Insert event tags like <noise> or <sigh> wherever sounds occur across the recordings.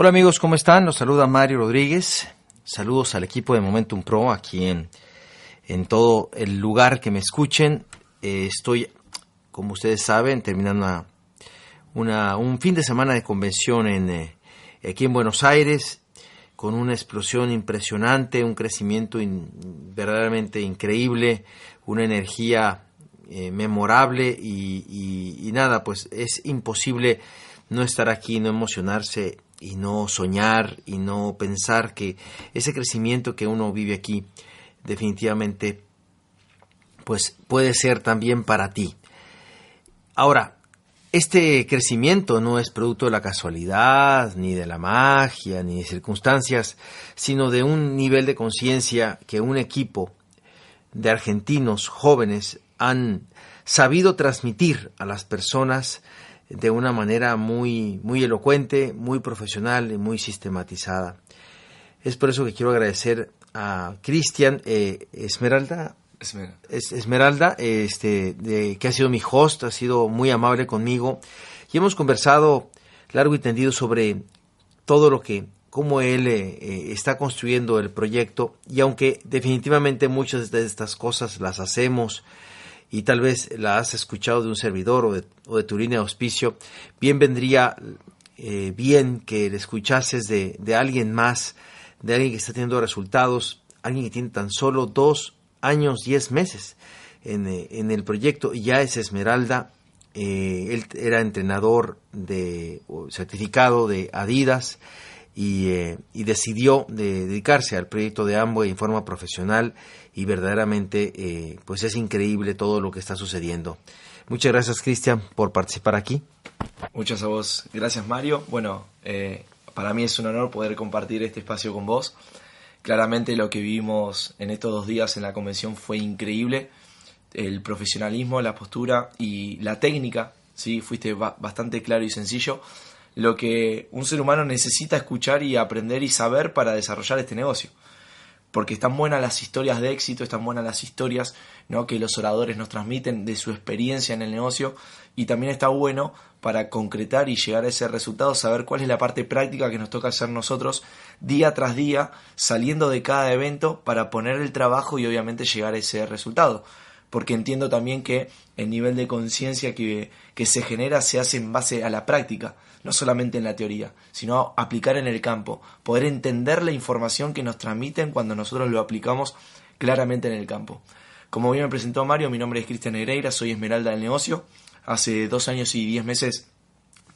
Hola amigos, ¿cómo están? Los saluda Mario Rodríguez. Saludos al equipo de Momentum Pro aquí en, en todo el lugar que me escuchen. Eh, estoy, como ustedes saben, terminando una, un fin de semana de convención en, eh, aquí en Buenos Aires con una explosión impresionante, un crecimiento verdaderamente increíble, una energía eh, memorable y, y, nada, pues es imposible no estar aquí, no emocionarse y no soñar y no pensar que ese crecimiento que uno vive aquí definitivamente pues puede ser también para ti. Ahora, este crecimiento no es producto de la casualidad, ni de la magia, ni de circunstancias, sino de un nivel de conciencia que un equipo de argentinos jóvenes han sabido transmitir a las personas de una manera muy, muy elocuente, muy profesional y muy sistematizada. Es por eso que quiero agradecer a Cristian eh, Esmeralda. Esmeralda, este, de, que ha sido mi host, ha sido muy amable conmigo y hemos conversado largo y tendido sobre todo lo que, cómo él eh, eh, está construyendo el proyecto y aunque definitivamente muchas de estas cosas las hacemos y tal vez la has escuchado de un servidor o de, o de tu línea de auspicio, bien vendría eh, bien que le escuchases de, de, alguien más, de alguien que está teniendo resultados, alguien que tiene tan solo dos años, diez meses en, eh, el proyecto, y ya es Esmeralda, eh, él era entrenador de certificado de Adidas y, y decidió de dedicarse al proyecto de Amway en forma profesional y verdaderamente eh, pues es increíble todo lo que está sucediendo. Muchas gracias Cristian por participar aquí. Muchas a vos, gracias Mario. Bueno, eh, para mí es un honor poder compartir este espacio con vos. Claramente lo que vivimos en estos dos días en la convención fue increíble. El profesionalismo, la postura y la técnica, ¿sí? fuiste bastante claro y sencillo. Lo que un ser humano necesita escuchar y aprender y saber para desarrollar este negocio porque están buenas las historias de éxito, están buenas las historias ¿no? que los oradores nos transmiten de su experiencia en el negocio y también está bueno para concretar y llegar a ese resultado, saber cuál es la parte práctica que nos toca hacer nosotros día tras día, saliendo de cada evento para poner el trabajo y obviamente llegar a ese resultado. Porque entiendo también que el nivel de conciencia que, que se genera se hace en base a la práctica no solamente en la teoría, sino aplicar en el campo, poder entender la información que nos transmiten cuando nosotros lo aplicamos claramente en el campo. Como bien me presentó Mario, mi nombre es Cristian Negreira, soy Esmeralda del negocio. Hace dos años y diez meses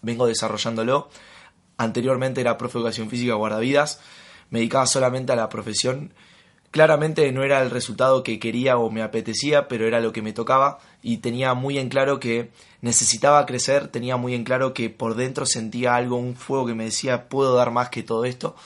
vengo desarrollándolo. Anteriormente era profe de educación física guardavidas. Me dedicaba solamente a la profesión Claramente no era el resultado que quería o me apetecía, pero era lo que me tocaba y tenía muy en claro que necesitaba crecer, tenía muy en claro que por dentro sentía algo, un fuego que me decía puedo dar más que todo esto.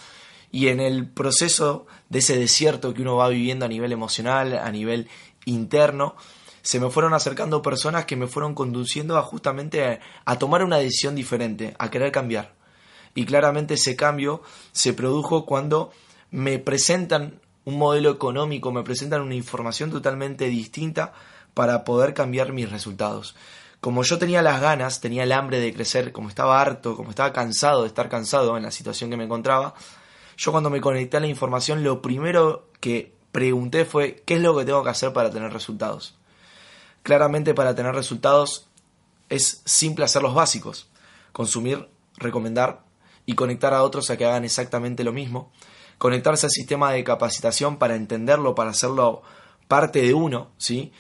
Y en el proceso de ese desierto que uno va viviendo a nivel emocional, a nivel interno, se me fueron acercando personas que me fueron conduciendo a justamente a, a tomar una decisión diferente, a querer cambiar. Y claramente ese cambio se produjo cuando me presentan un modelo económico, me presentan una información totalmente distinta para poder cambiar mis resultados. Como yo tenía las ganas, tenía el hambre de crecer, como estaba harto, como estaba cansado de estar cansado en la situación que me encontraba, yo cuando me conecté a la información, lo primero que pregunté fue, ¿qué es lo que tengo que hacer para tener resultados? Claramente para tener resultados es simple hacer los básicos, consumir, recomendar y conectar a otros a que hagan exactamente lo mismo conectarse al sistema de capacitación para entenderlo, para hacerlo parte de uno, ¿sí?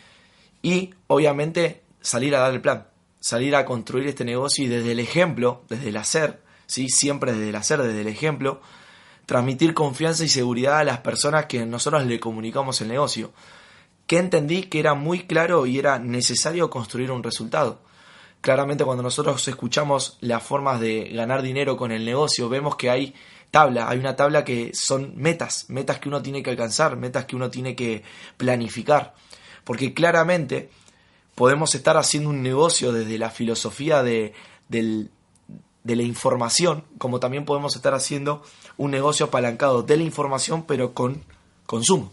Y obviamente salir a dar el plan, salir a construir este negocio y desde el ejemplo, desde el hacer, ¿sí? Siempre desde el hacer, desde el ejemplo, transmitir confianza y seguridad a las personas que nosotros le comunicamos el negocio. Que entendí que era muy claro y era necesario construir un resultado. Claramente cuando nosotros escuchamos las formas de ganar dinero con el negocio, vemos que hay tabla, hay una tabla que son metas, metas que uno tiene que alcanzar, metas que uno tiene que planificar, porque claramente podemos estar haciendo un negocio desde la filosofía de, de la información, como también podemos estar haciendo un negocio apalancado de la información, pero con consumo.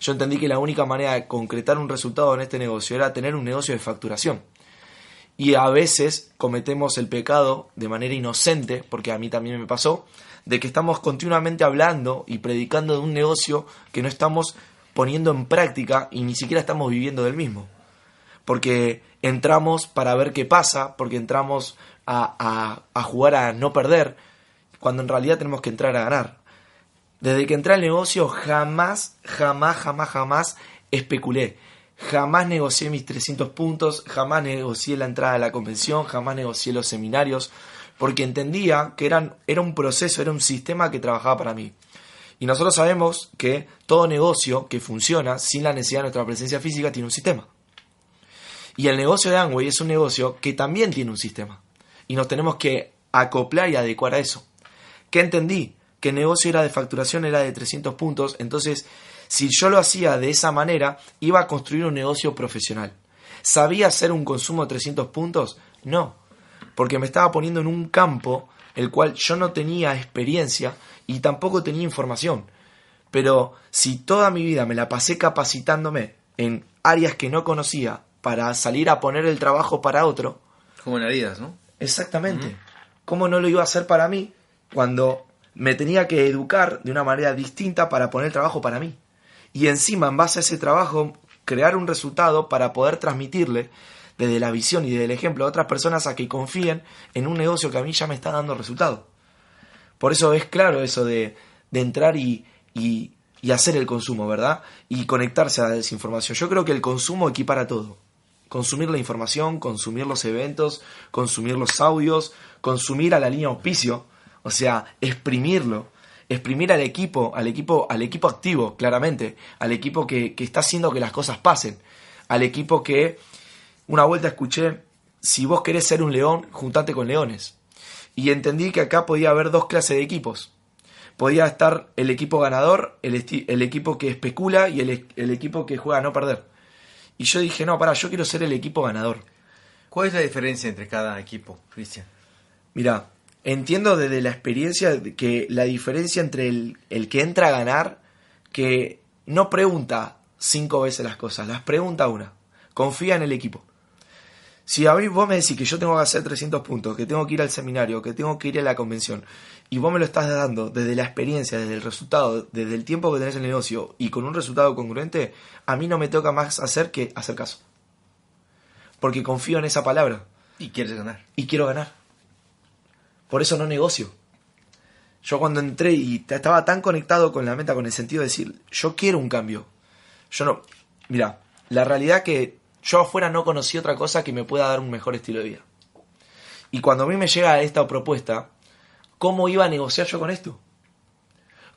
Yo entendí que la única manera de concretar un resultado en este negocio era tener un negocio de facturación. Y a veces cometemos el pecado de manera inocente, porque a mí también me pasó, de que estamos continuamente hablando y predicando de un negocio que no estamos poniendo en práctica y ni siquiera estamos viviendo del mismo. Porque entramos para ver qué pasa, porque entramos a, a, jugar a no perder, cuando en realidad tenemos que entrar a ganar. Desde que entré al negocio jamás, jamás, jamás, jamás especulé. Jamás negocié mis 300 puntos, jamás negocié la entrada a la convención, jamás negocié los seminarios, porque entendía que era un proceso, era un sistema que trabajaba para mí. Y nosotros sabemos que todo negocio que funciona sin la necesidad de nuestra presencia física tiene un sistema. Y el negocio de Amway es un negocio que también tiene un sistema. Y nos tenemos que acoplar y adecuar a eso. ¿Qué entendí? Que el negocio era de facturación, era de 300 puntos. Entonces, si yo lo hacía de esa manera, iba a construir un negocio profesional. ¿Sabía hacer un consumo de 300 puntos? No, porque me estaba poniendo en un campo el cual yo no tenía experiencia y tampoco tenía información. Pero si toda mi vida me la pasé capacitándome en áreas que no conocía para salir a poner el trabajo para otro. Como en la vida, ¿no? Exactamente. ¿Cómo no lo iba a hacer para mí cuando me tenía que educar de una manera distinta para poner el trabajo para mí? Y encima, en base a ese trabajo, crear un resultado para poder transmitirle desde la visión y desde el ejemplo a otras personas a que confíen en un negocio que a mí ya me está dando resultado. Por eso es claro eso de, de entrar y, y, y, hacer el consumo, ¿verdad? Y conectarse a la desinformación. Yo creo que el consumo equipara todo. Consumir la información, consumir los eventos, consumir los audios, consumir a la línea auspicio, o sea, exprimirlo, exprimir al equipo, al equipo, al equipo activo, claramente, al equipo que, que está haciendo que las cosas pasen, al equipo que una vuelta escuché, si vos querés ser un león, juntate con leones. Y entendí que acá podía haber dos clases de equipos. Podía estar el equipo ganador, el, el equipo que especula y el, el, equipo que juega a no perder. Y yo dije, no, para, yo quiero ser el equipo ganador. ¿Cuál es la diferencia entre cada equipo, Cristian? Mira, entiendo desde la experiencia que la diferencia entre el, el que entra a ganar, que no pregunta cinco veces las cosas, las pregunta una. Confía en el equipo. Si a mí vos me decís que yo tengo que hacer 300 puntos, que tengo que ir al seminario, que tengo que ir a la convención, y vos me lo estás dando desde la experiencia, desde el resultado, desde el tiempo que tenés en el negocio y con un resultado congruente, a mí no me toca más hacer que hacer caso. Porque confío en esa palabra. Y quieres ganar. Y quiero ganar. Por eso no negocio. Yo cuando entré y estaba tan conectado con la meta, con el sentido de decir, yo quiero un cambio. Yo no... Mira, la realidad que yo afuera no conocí otra cosa que me pueda dar un mejor estilo de vida. Y cuando a mí me llega esta propuesta, ¿cómo iba a negociar yo con esto?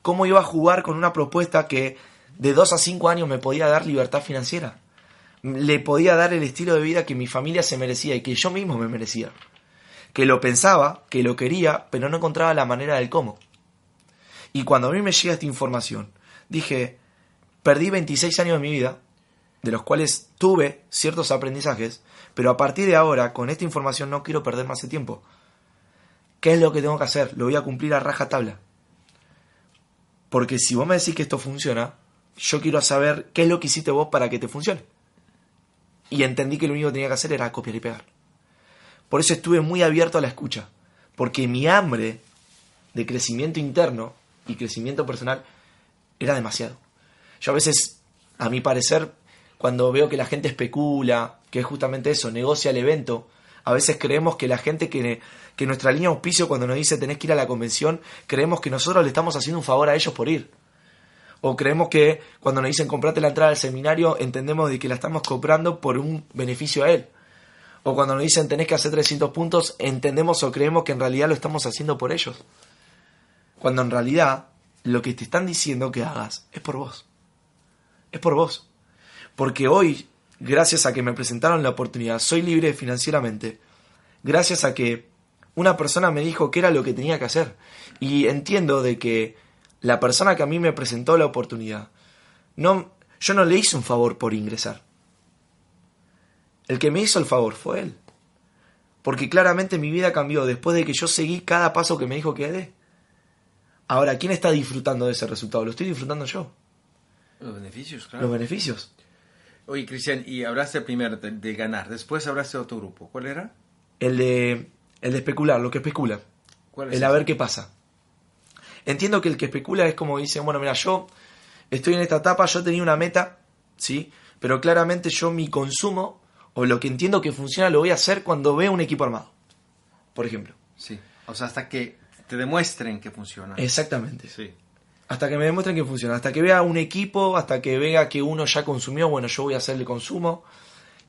¿Cómo iba a jugar con una propuesta que de 2 a 5 años me podía dar libertad financiera? Le podía dar el estilo de vida que mi familia se merecía y que yo mismo me merecía. Que lo pensaba, que lo quería, pero no encontraba la manera del cómo. Y cuando a mí me llega esta información, dije, perdí 26 años de mi vida de los cuales tuve ciertos aprendizajes, pero a partir de ahora, con esta información, no quiero perder más el tiempo. ¿Qué es lo que tengo que hacer? Lo voy a cumplir a raja tabla. Porque si vos me decís que esto funciona, yo quiero saber qué es lo que hiciste vos para que te funcione. Y entendí que lo único que tenía que hacer era copiar y pegar. Por eso estuve muy abierto a la escucha. Porque mi hambre de crecimiento interno y crecimiento personal era demasiado. Yo a veces, a mi parecer, cuando veo que la gente especula, que es justamente eso, negocia el evento, a veces creemos que la gente que, que nuestra línea auspicio cuando nos dice tenés que ir a la convención, creemos que nosotros le estamos haciendo un favor a ellos por ir. O creemos que cuando nos dicen comprate la entrada al seminario, entendemos de que la estamos comprando por un beneficio a él. O cuando nos dicen tenés que hacer 300 puntos, entendemos o creemos que en realidad lo estamos haciendo por ellos. Cuando en realidad lo que te están diciendo que hagas es por vos. Es por vos. Porque hoy, gracias a que me presentaron la oportunidad, soy libre financieramente. Gracias a que una persona me dijo qué era lo que tenía que hacer. Y entiendo de que la persona que a mí me presentó la oportunidad, no, yo no le hice un favor por ingresar. El que me hizo el favor fue él. Porque claramente mi vida cambió después de que yo seguí cada paso que me dijo que dé. Ahora, ¿quién está disfrutando de ese resultado? Lo estoy disfrutando yo. Los beneficios, claro. Los beneficios. Oye, Cristian, y hablaste primero de, ganar, después hablaste de otro grupo. ¿Cuál era? El de, el de especular, lo que especula. ¿Cuál es el a ver qué pasa. Entiendo que el que especula es como dice, bueno, mira, yo estoy en esta etapa, yo tenía una meta, ¿sí? Pero claramente yo mi consumo o lo que entiendo que funciona lo voy a hacer cuando veo un equipo armado. Por ejemplo. Sí. O sea, hasta que te demuestren que funciona. Exactamente. Sí. Hasta que me demuestren que funciona. Hasta que vea un equipo, hasta que vea que uno ya consumió, bueno, yo voy a hacerle consumo.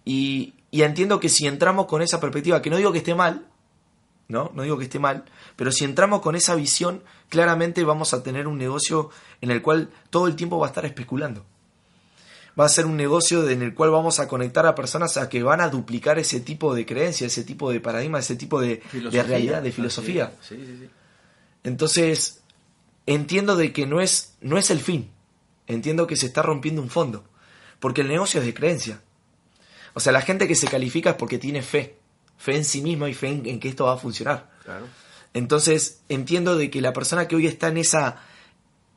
Y, y entiendo que si entramos con esa perspectiva, que no digo que esté mal, ¿no? No digo que esté mal, pero si entramos con esa visión, claramente vamos a tener un negocio en el cual todo el tiempo va a estar especulando. Va a ser un negocio en el cual vamos a conectar a personas a que van a duplicar ese tipo de creencia, ese tipo de paradigma, ese tipo de, realidad, de filosofía. Entonces, entiendo de que no es, no es el fin. Entiendo que se está rompiendo un fondo. Porque el negocio es de creencia. O sea, la gente que se califica es porque tiene fe fe en sí mismo y fe en, que esto va a funcionar. Entonces entiendo de que la persona que hoy está en esa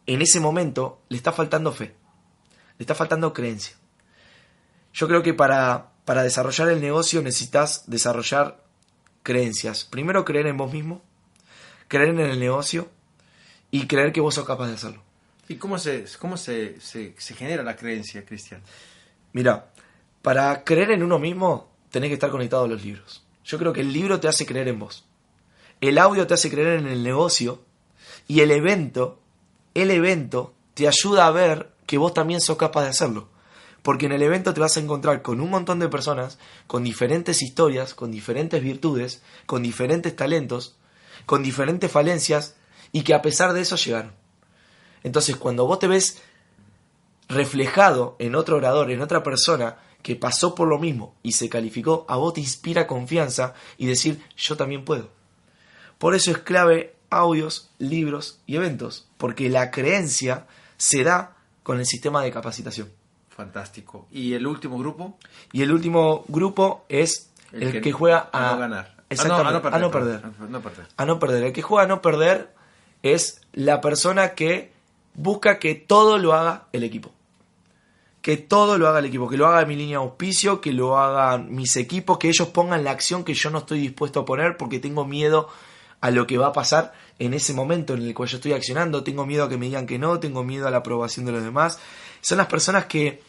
en ese momento le está faltando fe, le está faltando creencia. Yo creo que para, para desarrollar el negocio necesitas desarrollar creencias. Primero creer en vos mismo, creer en el negocio y creer que vos sos capaz de hacerlo. ¿Y cómo se, cómo se, se, se genera la creencia, Cristian? Mira, para creer en uno mismo tenés que estar conectado a los libros. Yo creo que el libro te hace creer en vos. El audio te hace creer en el negocio. Y el evento, el evento te ayuda a ver que vos también sos capaz de hacerlo. Porque en el evento te vas a encontrar con un montón de personas, con diferentes historias, con diferentes virtudes, con diferentes talentos, con diferentes falencias, y que a pesar de eso llegaron. Entonces, cuando vos te ves reflejado en otro orador, en otra persona, que pasó por lo mismo y se calificó, a vos te inspira confianza y decir yo también puedo. Por eso es clave audios, libros y eventos, porque la creencia se da con el sistema de capacitación. Fantástico. ¿Y el último grupo? Y el último grupo es el, que, juega a, no ganar. Exactamente, a, no, perder, A no perder. El que juega a no perder es la persona que busca que todo lo haga el equipo que todo lo haga el equipo, que lo haga mi línea de auspicio, que lo hagan mis equipos, que ellos pongan la acción que yo no estoy dispuesto a poner porque tengo miedo a lo que va a pasar en ese momento en el cual yo estoy accionando, tengo miedo a que me digan que no, tengo miedo a la aprobación de los demás. Son las personas que,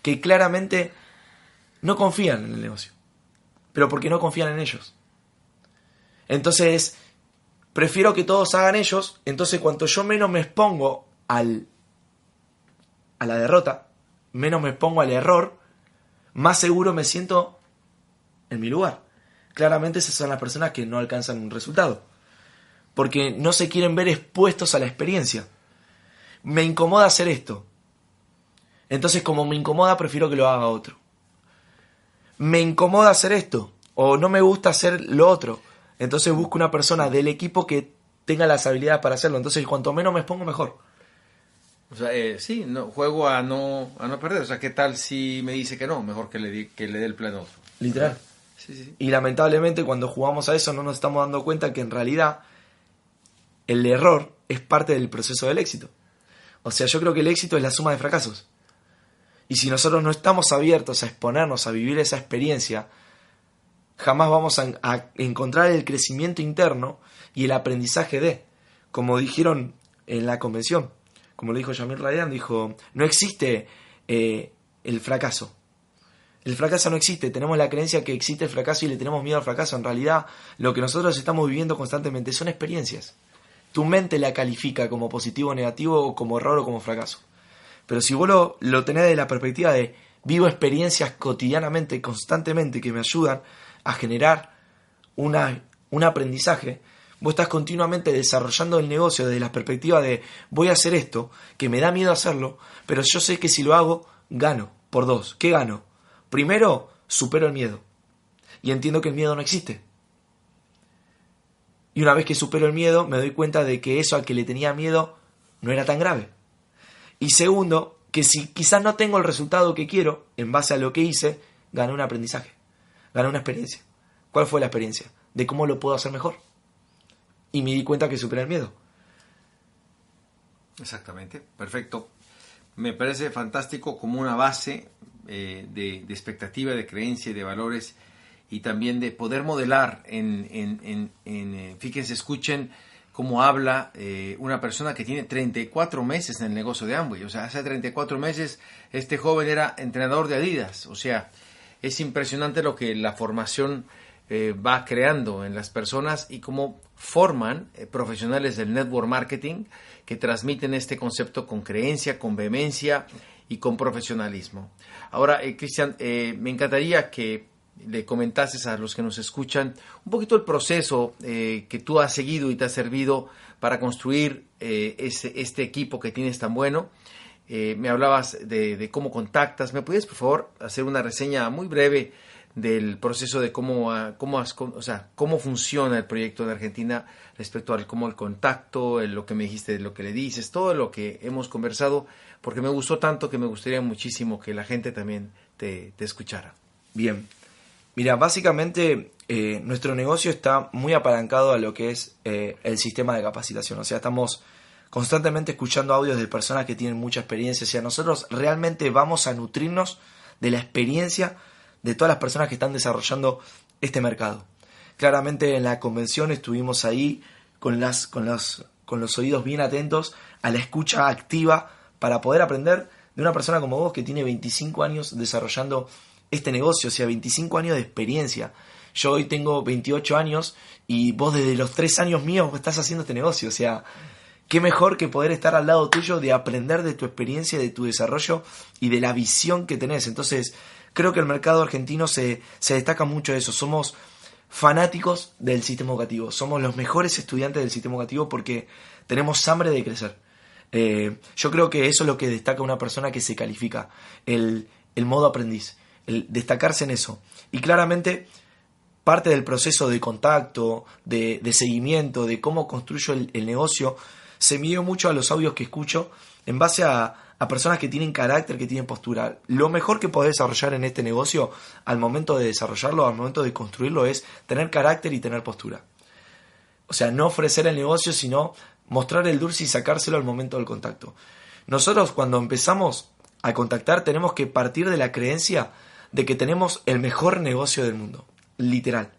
que claramente no confían en el negocio, pero porque no confían en ellos. Entonces, prefiero que todos hagan ellos, entonces cuanto yo menos me expongo al, a la derrota, menos me pongo al error, más seguro me siento en mi lugar. Claramente esas son las personas que no alcanzan un resultado. Porque no se quieren ver expuestos a la experiencia. Me incomoda hacer esto. Entonces como me incomoda prefiero que lo haga otro. Me incomoda hacer esto. O no me gusta hacer lo otro. Entonces busco una persona del equipo que tenga las habilidades para hacerlo. Entonces cuanto menos me expongo mejor. O sea, eh, sí, no, juego a no, a no perder. O sea, ¿qué tal si me dice que no? Mejor que le, que le dé el plano otro. Literal. Sí, sí. Y lamentablemente cuando jugamos a eso no nos estamos dando cuenta que en realidad el error es parte del proceso del éxito. O sea, yo creo que el éxito es la suma de fracasos. Y si nosotros no estamos abiertos a exponernos, a vivir esa experiencia, jamás vamos a, encontrar el crecimiento interno y el aprendizaje de, como dijeron en la convención, como lo dijo Jamil Radian, dijo, no existe eh, el fracaso. El fracaso no existe, tenemos la creencia que existe el fracaso y le tenemos miedo al fracaso. En realidad, lo que nosotros estamos viviendo constantemente son experiencias. Tu mente la califica como positivo o negativo, o como error o como fracaso. Pero si vos lo, lo tenés de la perspectiva de vivo experiencias cotidianamente, constantemente, que me ayudan a generar una, un aprendizaje, Vos estás continuamente desarrollando el negocio desde la perspectiva de voy a hacer esto, que me da miedo hacerlo, pero yo sé que si lo hago, gano. Por dos. ¿Qué gano? Primero, supero el miedo. Y entiendo que el miedo no existe. Y una vez que supero el miedo, me doy cuenta de que eso al que le tenía miedo no era tan grave. Y segundo, que si quizás no tengo el resultado que quiero, en base a lo que hice, gané un aprendizaje, gané una experiencia. ¿Cuál fue la experiencia? De cómo lo puedo hacer mejor y me di cuenta que superé el miedo. Exactamente, perfecto. Me parece fantástico como una base eh, de, expectativa, de creencia y de valores y también de poder modelar en, en, en, eh, fíjense, escuchen cómo habla eh, una persona que tiene 34 meses en el negocio de Amway. O sea, hace 34 meses este joven era entrenador de Adidas. O sea, es impresionante lo que la formación va creando en las personas y cómo forman profesionales del network marketing que transmiten este concepto con creencia, con vehemencia y con profesionalismo. Ahora, eh, Cristian, eh, me encantaría que le comentases a los que nos escuchan un poquito el proceso eh, que tú has seguido y te ha servido para construir este equipo que tienes tan bueno. me hablabas de, cómo contactas. ¿Me puedes, por favor, hacer una reseña muy breve del proceso de cómo, cómo, o sea, cómo funciona el proyecto de Argentina respecto al cómo el contacto, lo que me dijiste, lo que le dices, todo lo que hemos conversado, porque me gustó tanto que me gustaría muchísimo que la gente también te, escuchara. Bien, mira, básicamente eh, nuestro negocio está muy apalancado a lo que es eh, el sistema de capacitación, o sea, estamos constantemente escuchando audios de personas que tienen mucha experiencia, o sea, nosotros realmente vamos a nutrirnos de la experiencia de todas las personas que están desarrollando este mercado. Claramente en la convención estuvimos ahí con, las, con, los, con los oídos bien atentos a la escucha activa para poder aprender de una persona como vos que tiene 25 años desarrollando este negocio, o sea, 25 años de experiencia. Yo hoy tengo 28 años y vos desde los 3 años míos estás haciendo este negocio, o sea, qué mejor que poder estar al lado tuyo de aprender de tu experiencia, de tu desarrollo y de la visión que tenés. Entonces, creo que el mercado argentino se, se destaca mucho de eso. Somos fanáticos del sistema educativo. Somos los mejores estudiantes del sistema educativo porque tenemos hambre de crecer. Eh, yo creo que eso es lo que destaca una persona que se califica, el, modo aprendiz, el destacarse en eso. Y claramente parte del proceso de contacto, de, seguimiento, de cómo construyo el, negocio, se midió mucho a los audios que escucho en base a, a personas que tienen carácter, que tienen postura. Lo mejor que podés desarrollar en este negocio al momento de desarrollarlo, al momento de construirlo, es tener carácter y tener postura. O sea, no ofrecer el negocio, sino mostrar el dulce y sacárselo al momento del contacto. Nosotros cuando empezamos a contactar tenemos que partir de la creencia de que tenemos el mejor negocio del mundo. Literal.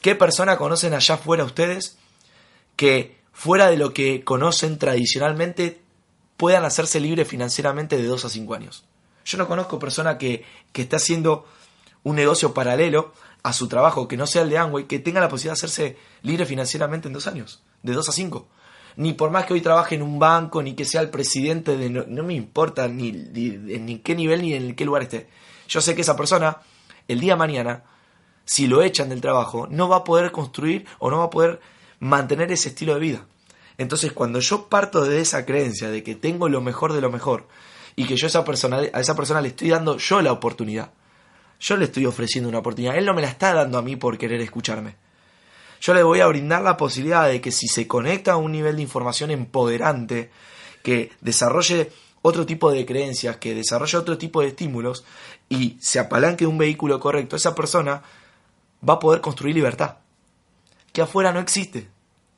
¿Qué persona conocen allá afuera ustedes que fuera de lo que conocen tradicionalmente puedan hacerse libres financieramente de 2 a 5 años. Yo no conozco persona que, que esté haciendo un negocio paralelo a su trabajo que no sea el de Amway, que tenga la posibilidad de hacerse libre financieramente en dos años, de 2 a 5. Ni por más que hoy trabaje en un banco, ni que sea el presidente de... No, me importa ni, ni, en qué nivel ni en qué lugar esté. Yo sé que esa persona, el día de mañana, si lo echan del trabajo, no va a poder construir o no va a poder mantener ese estilo de vida. Entonces, cuando yo parto de esa creencia de que tengo lo mejor de lo mejor y que yo a esa persona, a esa persona le estoy dando yo la oportunidad, yo le estoy ofreciendo una oportunidad, él no me la está dando a mí por querer escucharme. Yo le voy a brindar la posibilidad de que si se conecta a un nivel de información empoderante, que desarrolle otro tipo de creencias, que desarrolle otro tipo de estímulos y se apalanque un vehículo correcto, esa persona va a poder construir libertad, que afuera no existe.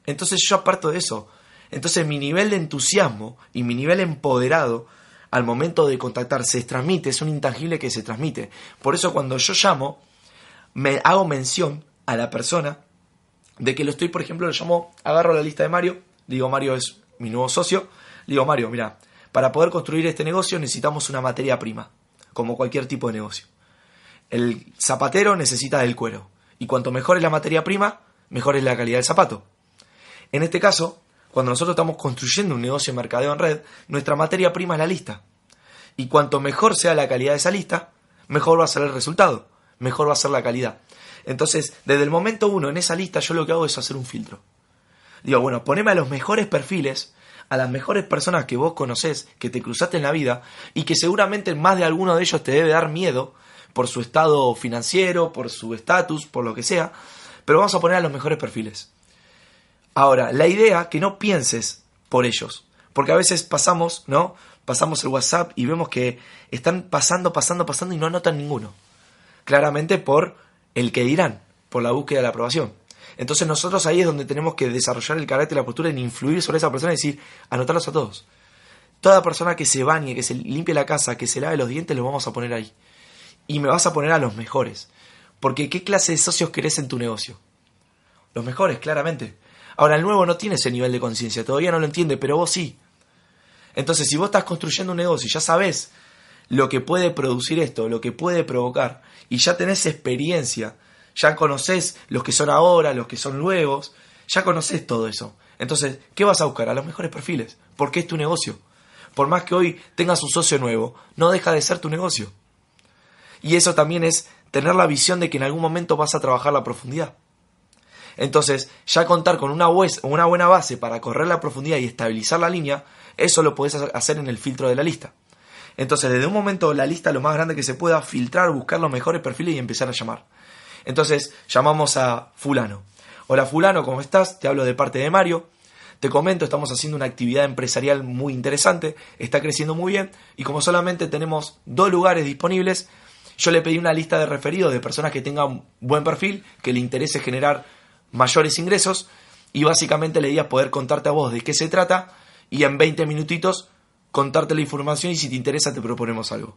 Entonces yo aparto de eso. Entonces mi nivel de entusiasmo y mi nivel empoderado al momento de contactar se transmite, es un intangible que se transmite. Por eso cuando yo llamo, me hago mención a la persona de que lo estoy, por ejemplo, lo llamo, agarro la lista de Mario, digo Mario es mi nuevo socio, digo Mario, mira, para poder construir este negocio necesitamos una materia prima, como cualquier tipo de negocio. El zapatero necesita del cuero, y cuanto mejor es la materia prima, mejor es la calidad del zapato. En este caso, cuando nosotros estamos construyendo un negocio de mercadeo en red, nuestra materia prima es la lista. Y cuanto mejor sea la calidad de esa lista, mejor va a ser el resultado, mejor va a ser la calidad. Entonces, desde el momento uno en esa lista, yo lo que hago es hacer un filtro. Digo, bueno, poneme a los mejores perfiles, a las mejores personas que vos conocés, que te cruzaste en la vida, y que seguramente más de alguno de ellos te debe dar miedo por su estado financiero, por su estatus, por lo que sea, pero vamos a poner a los mejores perfiles. Ahora, la idea que no pienses por ellos, porque a veces pasamos, ¿no? Pasamos el WhatsApp y vemos que están pasando, pasando, pasando y no anotan ninguno. Claramente por el que dirán, por la búsqueda de la aprobación. Entonces nosotros ahí es donde tenemos que desarrollar el carácter y la postura en influir sobre esa persona y decir, anotarlos a todos. Toda persona que se bañe, que se limpie la casa, que se lave los dientes, los vamos a poner ahí. y me vas a poner a los mejores. Porque ¿qué clase de socios querés en tu negocio? Los mejores, claramente. Ahora, el nuevo no tiene ese nivel de conciencia, todavía no lo entiende, pero vos sí. Entonces, si vos estás construyendo un negocio y ya sabés lo que puede producir esto, lo que puede provocar, y ya tenés experiencia, ya conocés los que son ahora, los que son luego, ya conocés todo eso. Entonces, ¿qué vas a buscar? A los mejores perfiles, porque es tu negocio. Por más que hoy tengas un socio nuevo, no deja de ser tu negocio. Y eso también es tener la visión de que en algún momento vas a trabajar la profundidad. Entonces, ya contar con una, una buena base para correr la profundidad y estabilizar la línea, eso lo puedes hacer en el filtro de la lista. Entonces, desde un momento, la lista lo más grande que se pueda, filtrar, buscar los mejores perfiles y empezar a llamar. Entonces, llamamos a fulano. Hola fulano, ¿cómo estás? Te hablo de parte de Mario. Te comento, estamos haciendo una actividad empresarial muy interesante, está creciendo muy bien y como solamente tenemos dos lugares disponibles, yo le pedí una lista de referidos de personas que tengan buen perfil, que le interese generar mayores ingresos y básicamente le idea poder contarte a vos de qué se trata y en 20 minutitos contarte la información y si te interesa te proponemos algo.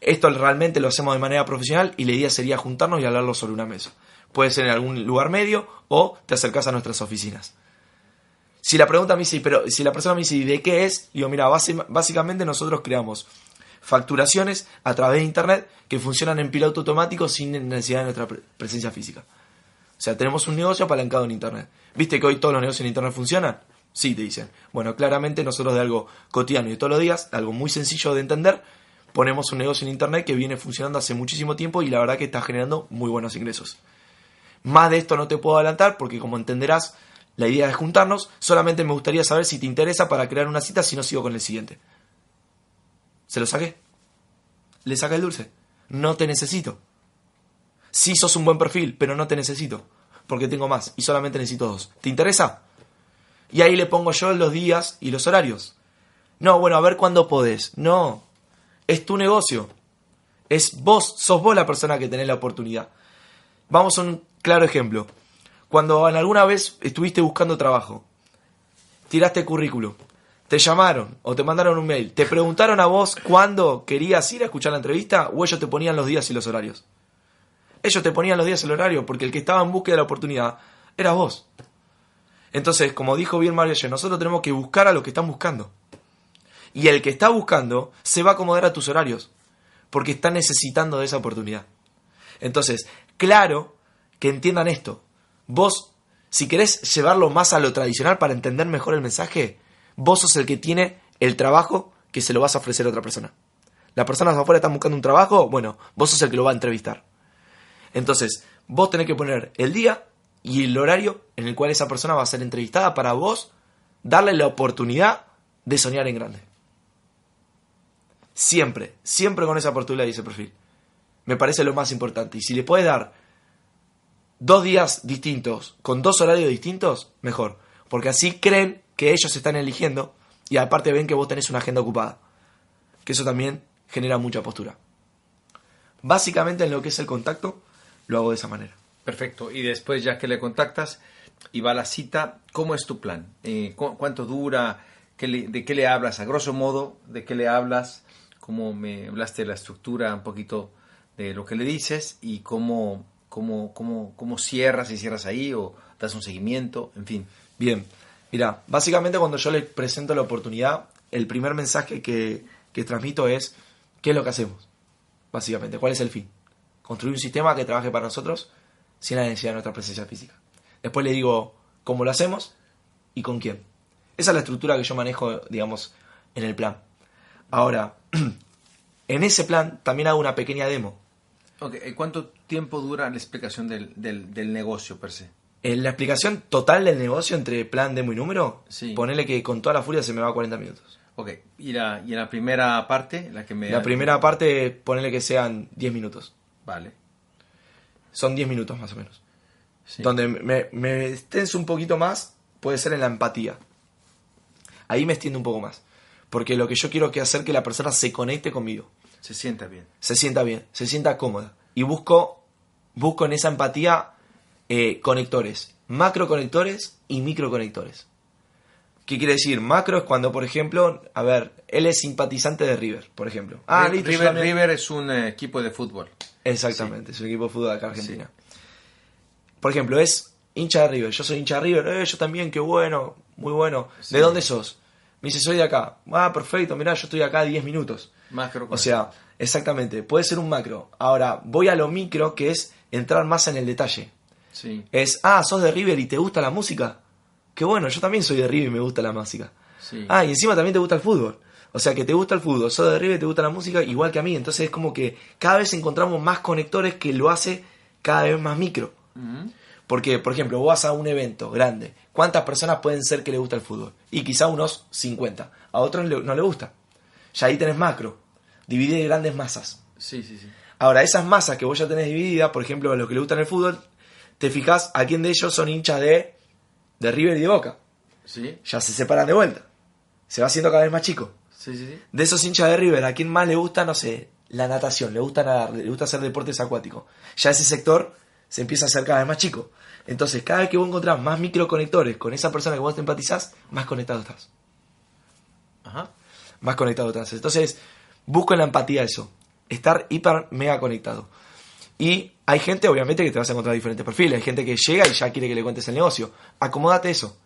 Esto realmente lo hacemos de manera profesional y la idea sería juntarnos y hablarlo sobre una mesa. Puede ser en algún lugar medio o te acercas a nuestras oficinas. Si la pregunta me dice, pero si la persona me dice, ¿de qué es? Digo, mira, básicamente nosotros creamos facturaciones a través de Internet que funcionan en piloto automático sin necesidad de nuestra presencia física. O sea, tenemos un negocio apalancado en Internet. ¿Viste que hoy todos los negocios en Internet funcionan? Sí, te dicen. Bueno, claramente nosotros de algo cotidiano y todos los días, algo muy sencillo de entender, ponemos un negocio en Internet que viene funcionando hace muchísimo tiempo y la verdad que está generando muy buenos ingresos. Más de esto no te puedo adelantar porque como entenderás, la idea es juntarnos. Solamente me gustaría saber si te interesa para crear una cita, si no sigo con el siguiente. ¿Se lo saqué? Le saca el dulce. No te necesito. Sí sos un buen perfil, pero no te necesito. Porque tengo más y solamente necesito dos. ¿Te interesa? Y ahí le pongo yo los días y los horarios. No, bueno, a ver cuándo podés. No. Es tu negocio. Es vos, sos vos la persona que tenés la oportunidad. Vamos a un claro ejemplo. Cuando en alguna vez estuviste buscando trabajo, tiraste currículum, te llamaron o te mandaron un mail, te preguntaron a vos cuándo querías ir a escuchar la entrevista o ellos te ponían los días y los horarios. Ellos te ponían los días y el horario porque el que estaba en búsqueda de la oportunidad era vos. Entonces, como dijo bien Mario ayer, nosotros tenemos que buscar a los que están buscando. Y el que está buscando se va a acomodar a tus horarios porque está necesitando de esa oportunidad. Entonces, claro que entiendan esto. Vos, si querés llevarlo más a lo tradicional para entender mejor el mensaje, vos sos el que tiene el trabajo que se lo vas a ofrecer a otra persona. Las personas afuera están buscando un trabajo, bueno, vos sos el que lo va a entrevistar. Entonces, vos tenés que poner el día y el horario en el cual esa persona va a ser entrevistada para vos darle la oportunidad de soñar en grande. Siempre, siempre con esa oportunidad y ese perfil. Me parece lo más importante. Y si le puedes dar dos días distintos, con dos horarios distintos, mejor. Porque así creen que ellos están eligiendo y aparte ven que vos tenés una agenda ocupada. Que eso también genera mucha postura. Básicamente en lo que es el contacto, lo hago de esa manera. Perfecto. Y después ya que le contactas y va la cita, ¿cómo es tu plan? Eh, ¿Cuánto dura? ¿De qué le hablas? A grosso modo, ¿de qué le hablas? ¿Cómo me hablaste de la estructura, un poquito de lo que le dices y cómo cómo, cómo, cómo cierras, y cierras ahí o das un seguimiento, en fin. Bien, mira, básicamente cuando yo le presento la oportunidad, el primer mensaje que, que transmito es, ¿qué es lo que hacemos? Básicamente, ¿cuál es el fin? Construir un sistema que trabaje para nosotros sin la necesidad de nuestra presencia física. Después le digo cómo lo hacemos y con quién. Esa es la estructura que yo manejo, digamos, en el plan. Ahora, <clears throat> en ese plan también hago una pequeña demo Okay. ¿Cuánto tiempo dura la explicación del, del, negocio per se? En la explicación total del negocio entre plan, demo y número, sí. ponele que con toda la furia se me va a 40 minutos. Ok, ¿y, la, y en la primera parte? La, que me la primera parte, ponele que sean 10 minutos. Vale. Son 10 minutos más o menos. Donde me, me extenso un poquito más puede ser en la empatía. Ahí me extiendo un poco más. Porque lo que yo quiero que hacer que la persona se conecte conmigo. Se sienta bien. Se sienta bien, se sienta cómoda. Y busco, busco en esa empatía eh, conectores, macroconectores y microconectores. ¿Qué quiere decir? Macro es cuando, por ejemplo, a ver, él es simpatizante de River, por ejemplo. Ah, River, River es un eh, equipo de fútbol. Exactamente, es un equipo de fútbol de acá Argentina. Por ejemplo, es hincha de River. Yo soy hincha de River. Eh, yo también, qué bueno, muy bueno. ¿De dónde sos? Me dice, soy de acá. Ah, perfecto, mirá, yo estoy acá 10 minutos. Macro. O sea, exactamente, puede ser un macro. Ahora, voy a lo micro, que es entrar más en el detalle. Sí. Es, ah, sos de River y te gusta la música. Qué bueno, yo también soy de River y me gusta la música. Sí. Ah, y encima también te gusta el fútbol. O sea, que te gusta el fútbol, sos de River y te gusta la música igual que a mí. Entonces es como que cada vez encontramos más conectores que lo hace cada vez más micro. Porque, por ejemplo, vos vas a un evento grande. ¿Cuántas personas pueden ser que le gusta el fútbol? Y quizá unos 50. A otros no le gusta. Ya ahí tenés macro. Dividir en grandes masas. Sí, sí, sí. Ahora, esas masas que vos ya tenés divididas, por ejemplo, a los que le gustan el fútbol, te fijas a quién de ellos son hinchas de, de River y de Boca. Sí, Ya se separan de vuelta. Se va haciendo cada vez más chico. sí, sí. sí. De esos hinchas de River, ¿a quién más le gusta, no sé, la natación? Le gusta nadar, le gusta hacer deportes acuáticos. Ya ese sector se empieza a hacer cada vez más chico. Entonces, cada vez que vos encontrás más microconectores con esa persona que vos te empatizás, más conectado estás. Ajá. Más conectado estás. Entonces, busco en la empatía eso. Estar hiper mega conectado. Y hay gente, obviamente, que te vas a encontrar diferentes perfiles. Hay gente que llega y ya quiere que le cuentes el negocio. Acomódate eso.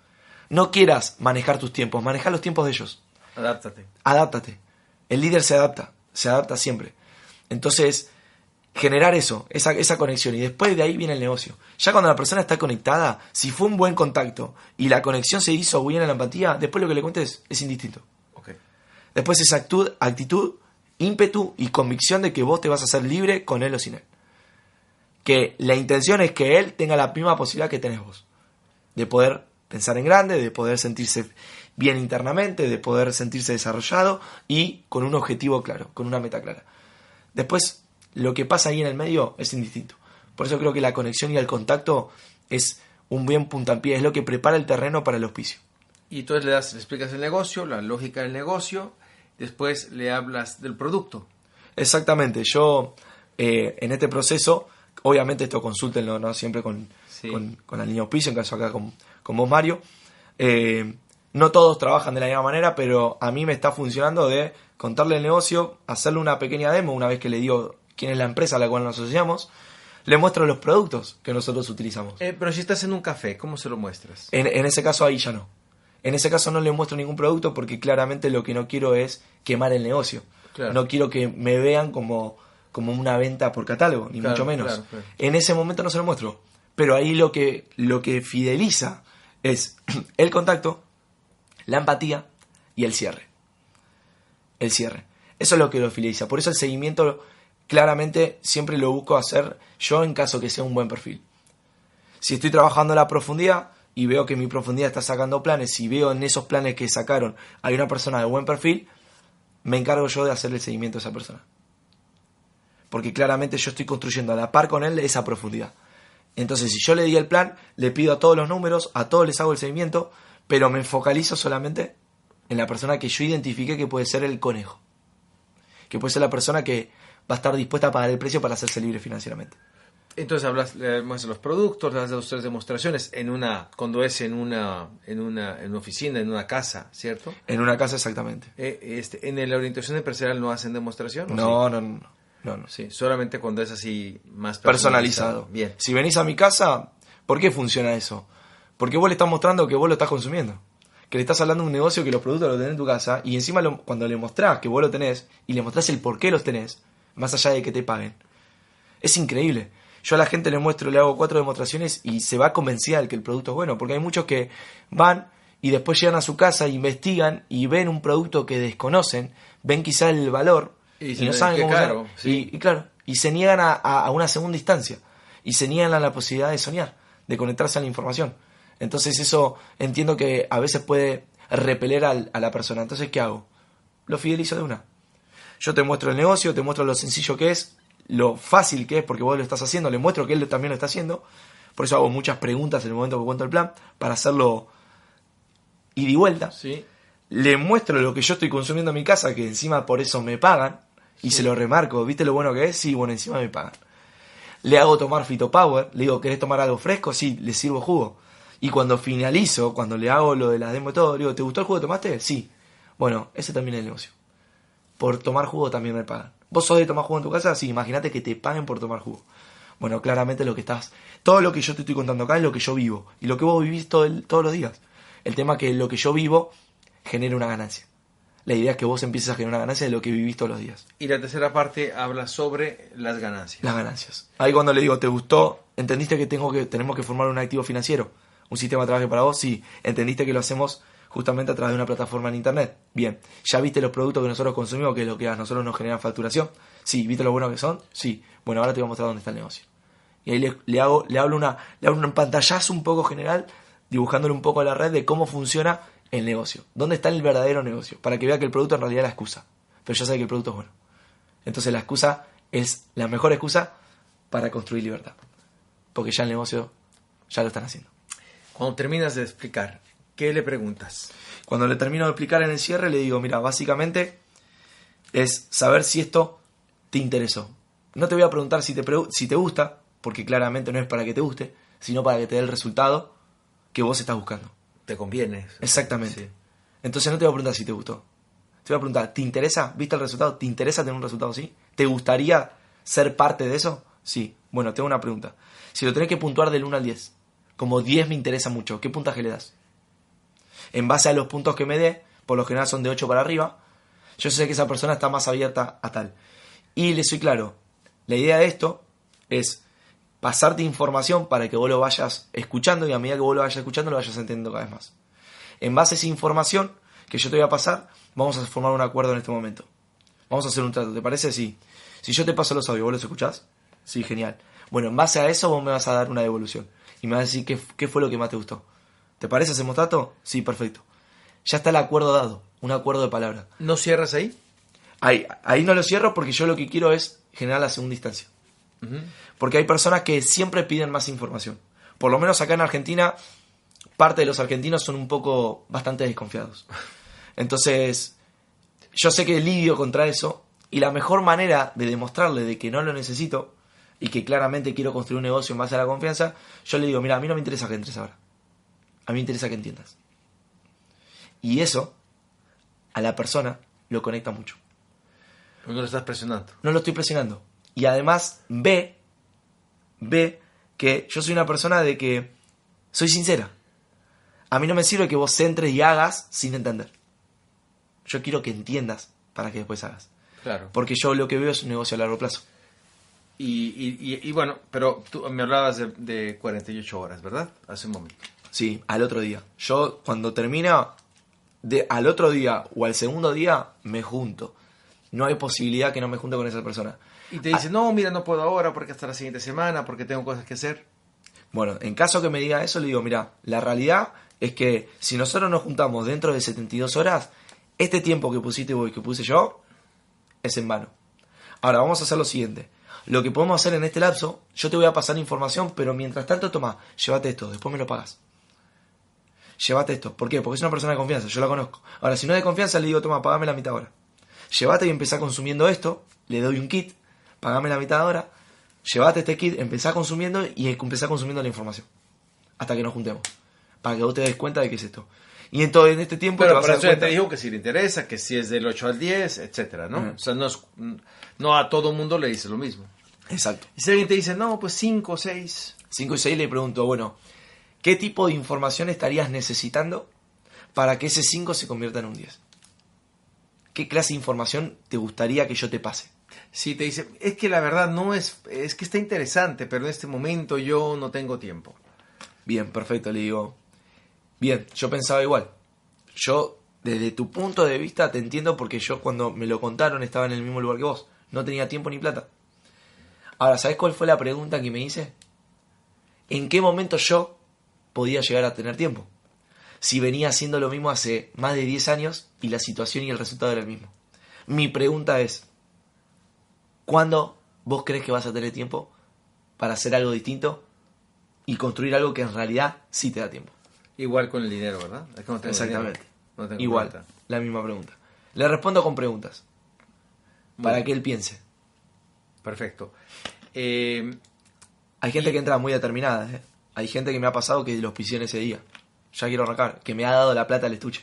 No quieras manejar tus tiempos, maneja los tiempos de ellos. Adáptate. Adáptate. El líder se adapta, se adapta siempre. Entonces, generar eso, esa, esa conexión, y después de ahí viene el negocio. Ya cuando la persona está conectada, si fue un buen contacto y la conexión se hizo bien en la empatía, después lo que le cuentes es indistinto. Después esa actud- actitud, ímpetu y convicción de que vos te vas a hacer libre con él o sin él. Que la intención es que él tenga la misma posibilidad que tenés vos. De poder pensar en grande, de poder sentirse bien internamente, de poder sentirse desarrollado y con un objetivo claro, con una meta clara. Después, lo que pasa ahí en el medio es indistinto. Por eso creo que la conexión y el contacto es un buen puntapié, es lo que prepara el terreno para el auspicio. Y entonces le, das, le explicas el negocio, la lógica del negocio, después le hablas del producto. Exactamente, yo eh, en este proceso, obviamente esto consúltenlo ¿no? siempre con, Sí. con, con la línea auspicio, en caso acá con, con vos Mario. Eh, no todos trabajan de la misma manera, pero a mí me está funcionando de contarle el negocio, hacerle una pequeña demo una vez que le digo quién es la empresa a la cual nos asociamos, le muestro los productos que nosotros utilizamos. Eh, pero si estás en un café, ¿cómo se lo muestras? En, en ese caso ahí ya no. En ese caso no le muestro ningún producto porque claramente lo que no quiero es quemar el negocio. Claro. No quiero que me vean como, como una venta por catálogo, ni Claro, mucho menos. claro. En ese momento no se lo muestro. Pero ahí lo que, lo que fideliza es <clears throat> el contacto, la empatía y el cierre. El cierre. Eso es lo que lo fideliza. Por eso el seguimiento claramente siempre lo busco hacer yo en caso que sea un buen perfil. Si estoy trabajando la profundidad y veo que mi profundidad está sacando planes y veo en esos planes que sacaron hay una persona de buen perfil, me encargo yo de hacer el seguimiento a esa persona. Porque claramente yo estoy construyendo a la par con él esa profundidad. Entonces, si yo le di el plan, le pido a todos los números, a todos les hago el seguimiento, pero me focalizo solamente en la persona que yo identifique que puede ser el conejo. Que puede ser la persona que va a estar dispuesta a pagar el precio para hacerse libre financieramente. Entonces hablas, le muestras los productos, le das tres demostraciones en una, cuando es en una, en una, en una oficina, en una casa, ¿cierto? En una casa exactamente. Eh, este, en la orientación empresarial no hacen demostración. ¿o No, no, no, no, no. Sí, solamente cuando es así más personalizado. Bien. Si venís a mi casa, ¿por qué funciona eso? Porque vos le estás mostrando que vos lo estás consumiendo. Que le estás hablando de un negocio que los productos los tenés en tu casa y encima lo- cuando le mostrás que vos lo tenés y le mostrás el por qué los tenés, más allá de que te paguen, es increíble. Yo a la gente le muestro, le hago cuatro demostraciones y se va convencida de que el producto es bueno. Porque hay muchos que van y después llegan a su casa, investigan y ven un producto que desconocen, ven quizá el valor Y no "Eh, saben cómo caro", sí. Y, y claro, y se niegan a, a- a una segunda instancia. Y se niegan a la posibilidad de soñar, de conectarse a la información. Entonces eso entiendo que a veces puede repeler al- a la persona. Entonces, ¿qué hago? Lo fidelizo de una. Yo te muestro el negocio, te muestro lo sencillo que es, lo fácil que es porque vos lo estás haciendo, le muestro que él también lo está haciendo. Por eso hago muchas preguntas en el momento que cuento el plan, para hacerlo ida y vuelta. Sí. Le muestro lo que yo estoy consumiendo en mi casa, que encima por eso me pagan, y se lo remarco. ¿Viste lo bueno que es? Sí, bueno, encima me pagan. Le hago tomar Fitopower, le digo, ¿querés tomar algo fresco? Sí, le sirvo jugo. Y cuando finalizo, cuando le hago lo de las demo y todo, digo, ¿te gustó el jugo que tomaste? Sí. Bueno, ese también es el negocio. Por tomar jugo también me pagan. ¿Vos sos de tomar jugo en tu casa? Sí, imagínate que te paguen por tomar jugo. Bueno, claramente lo que estás... Todo lo que yo te estoy contando acá es lo que yo vivo. Y lo que vos vivís todo el- todos los días. El tema es que lo que yo vivo genera una ganancia. La idea es que vos empieces a generar una ganancia de lo que vivís todos los días. Y la tercera parte habla sobre las ganancias. Las ganancias. Ahí cuando le digo, ¿te gustó? ¿Entendiste que, tengo que tenemos que formar un activo financiero? ¿Un sistema de trabajo para vos? Sí. ¿Entendiste que lo hacemos justamente a través de una plataforma en Internet? Bien. ¿Ya viste los productos que nosotros consumimos, que es lo que a nosotros nos genera facturación? Sí. ¿Viste lo buenos que son? Sí. Bueno, ahora te voy a mostrar dónde está el negocio. Y ahí le, le hago, le hablo una, le hablo un pantallazo un poco general, dibujándole un poco a la red de cómo funciona el negocio. ¿Dónde está el verdadero negocio? Para que vea que el producto en realidad es la excusa. Pero ya sabe que el producto es bueno. Entonces la excusa es la mejor excusa para construir libertad. Porque ya el negocio ya lo están haciendo. Cuando terminas de explicar, ¿qué le preguntas? Cuando le termino de explicar en el cierre, le digo, mira, básicamente es saber si esto te interesó. No te voy a preguntar si te, si te gusta, porque claramente no es para que te guste, sino para que te dé el resultado que vos estás buscando. ¿Te conviene? Exactamente. Sí. Entonces no te voy a preguntar si te gustó. Te voy a preguntar, ¿te interesa? ¿Viste el resultado? ¿Te interesa tener un resultado así? ¿Te gustaría ser parte de eso? Sí. Bueno, tengo una pregunta. Si lo tenés que puntuar del 1 al 10, como 10 me interesa mucho, ¿qué puntaje le das? En base a los puntos que me dé, por lo general son de 8 para arriba, yo sé que esa persona está más abierta a tal. Y le soy claro, la idea de esto es pasarte información para que vos lo vayas escuchando y a medida que vos lo vayas escuchando lo vayas entendiendo cada vez más. En base a esa información que yo te voy a pasar, vamos a formar un acuerdo en este momento. Vamos a hacer un trato, ¿te parece? Sí. Si yo te paso los audios, ¿vos los escuchás? Sí, genial. Bueno, en base a eso vos me vas a dar una devolución. Y me vas a decir qué, qué fue lo que más te gustó. ¿Te parece? ¿Hacemos trato? Sí, perfecto. Ya está el acuerdo dado, un acuerdo de palabra. ¿No cierras ahí? Ahí, ahí no lo cierro porque yo lo que quiero es generar la segunda instancia. Porque hay personas que siempre piden más información. Por lo menos acá en Argentina, parte de los argentinos son un poco bastante desconfiados. <laughs> Entonces, yo sé que lidio contra eso y la mejor manera de demostrarle de que no lo necesito y que claramente quiero construir un negocio en base a la confianza, yo le digo, mira, a mí no me interesa que entres ahora. A mí me interesa que entiendas. Y eso, a la persona, lo conecta mucho. ¿O no lo estás presionando? No lo estoy presionando. Y además ve, ve que yo soy una persona de que soy sincera. A mí no me sirve que vos entres y hagas sin entender. Yo quiero que entiendas para que después hagas. Claro. Porque yo lo que veo es un negocio a largo plazo. Y, y, y- y bueno, pero tú me hablabas de, de 48 horas, ¿verdad? Hace un momento. Sí, al otro día. Yo cuando termina, de, al otro día o al segundo día, me junto. No hay posibilidad que no me junte con esa persona. Y te dice, no, mira, no puedo ahora porque hasta la siguiente semana, porque tengo cosas que hacer. Bueno, en caso que me diga eso, le digo, mira, la realidad es que si nosotros nos juntamos dentro de 72 horas, este tiempo que pusiste vos y que puse yo es en vano. Ahora, vamos a hacer lo siguiente. Lo que podemos hacer en este lapso, yo te voy a pasar información, pero mientras tanto, toma, llévate esto, después me lo pagas. Llévate esto. ¿Por qué? Porque es una persona de confianza, yo la conozco. Ahora, si no es de confianza, le digo, toma, pagame la mitad ahora. Llévate y empezá consumiendo esto, le doy un kit, pagame la mitad ahora, llévate este kit, empezá consumiendo y empezá consumiendo la información. Hasta que nos juntemos. Para que vos te des cuenta de qué es esto. Y en todo en este tiempo te Pero vas a dar eso te dijo que si le interesa, que si es del 8 al 10, etcétera, ¿no? O sea, no, es- no a todo mundo le dice lo mismo. Exacto. Y si alguien te dice, no, pues 5 o 6, 5 y 6 le pregunto, bueno, ¿qué tipo de información estarías necesitando para que ese 5 se convierta en un 10? ¿Qué clase de información te gustaría que yo te pase? si te dice, es que la verdad no es, es que está interesante, pero en este momento yo no tengo tiempo. Bien, perfecto, le digo. Bien, yo pensaba igual. Yo, desde tu punto de vista, te entiendo porque yo cuando me lo contaron estaba en el mismo lugar que vos. No tenía tiempo ni plata. Ahora, ¿sabes cuál fue la pregunta que me hice? ¿En qué momento yo podía llegar a tener tiempo? Si venía haciendo lo mismo hace más de 10 años y la situación y el resultado era el mismo. Mi pregunta es, ¿cuándo vos crees que vas a tener tiempo para hacer algo distinto y construir algo que en realidad sí te da tiempo? Igual con el dinero, ¿verdad? Es que no tengo Exactamente. dinero. No tengo Igual, la misma pregunta. Le respondo con preguntas. Para que él piense. Perfecto. Eh, Hay gente Y- que entra muy determinada, ¿eh? Hay gente que me ha pasado que los pisé en ese día. Ya quiero arrancar, que me ha dado la plata al estuche.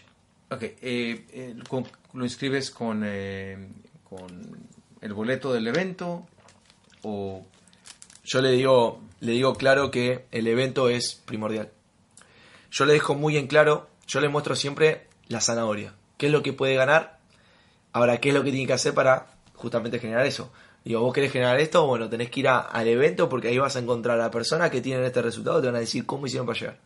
Ok, eh, eh, con- ¿lo inscribes con, eh, con el boleto del evento o Yo le digo, le digo claro que el evento es primordial. Yo le dejo muy en claro, yo le muestro siempre la zanahoria. ¿Qué es lo que puede ganar? Ahora, ¿qué es lo que tiene que hacer para justamente generar eso? Digo, vos querés generar esto, bueno, tenés que ir a- al evento porque ahí vas a encontrar a la persona que tienen este resultado, te van a decir cómo hicieron para llegar.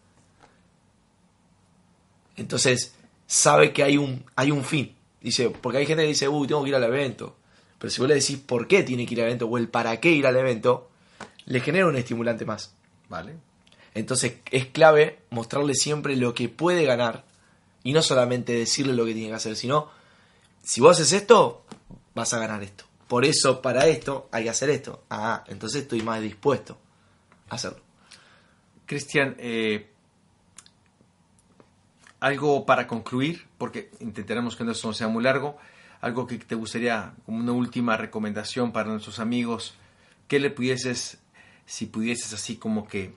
Entonces, sabe que hay un, hay un fin. Dice, porque hay gente que dice, uy, tengo que ir al evento. Pero si vos le decís por qué tiene que ir al evento o el para qué ir al evento, le genera un estimulante más. vale? Entonces es clave mostrarle siempre lo que puede ganar y no solamente decirle lo que tiene que hacer, sino si vos haces esto, vas a ganar esto. Por eso, para esto, hay que hacer esto. Ah, entonces estoy más dispuesto a hacerlo. Cristian, eh, algo para concluir, porque intentaremos que esto no sea muy largo, algo que te gustaría como una última recomendación para nuestros amigos, ¿qué le pudieses, si pudieses así como que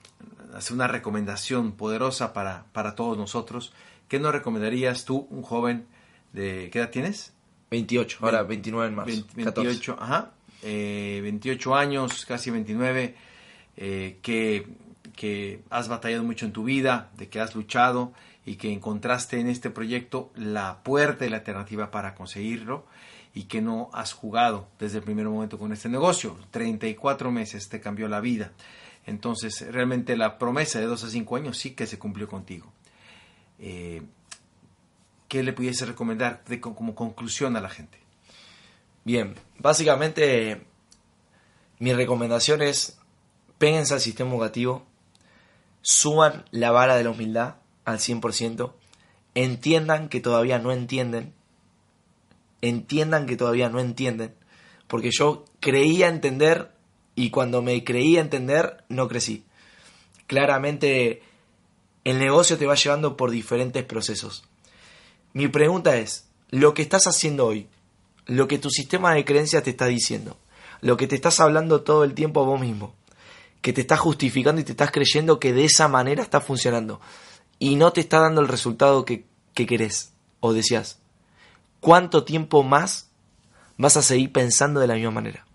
hacer una recomendación poderosa para, para todos nosotros, ¿qué nos recomendarías tú, un joven de, ¿qué edad tienes? 28, ahora 29 en marzo. 20 14. 28, ajá, eh, 28 años, casi 29, eh, que, que has batallado mucho en tu vida, de que has luchado y que encontraste en este proyecto la puerta y la alternativa para conseguirlo y que no has jugado desde el primer momento con este negocio. 34 meses te cambió la vida. Entonces, realmente la promesa de 2 a 5 años sí que se cumplió contigo. Eh, ¿Qué le pudiese recomendar como conclusión a la gente? Bien, básicamente mi recomendación es péguense al sistema educativo, suban la vara de la humildad al 100%, entiendan que todavía no entienden, entiendan que todavía no entienden, porque yo creía entender y cuando me creía entender no crecí. Claramente el negocio te va llevando por diferentes procesos. Mi pregunta es, lo que estás haciendo hoy, lo que tu sistema de creencias te está diciendo, lo que te estás hablando todo el tiempo a vos mismo, que te estás justificando y te estás creyendo que de esa manera está funcionando y no te está dando el resultado que, que querés o deseas. ¿Cuánto tiempo más vas a seguir pensando de la misma manera?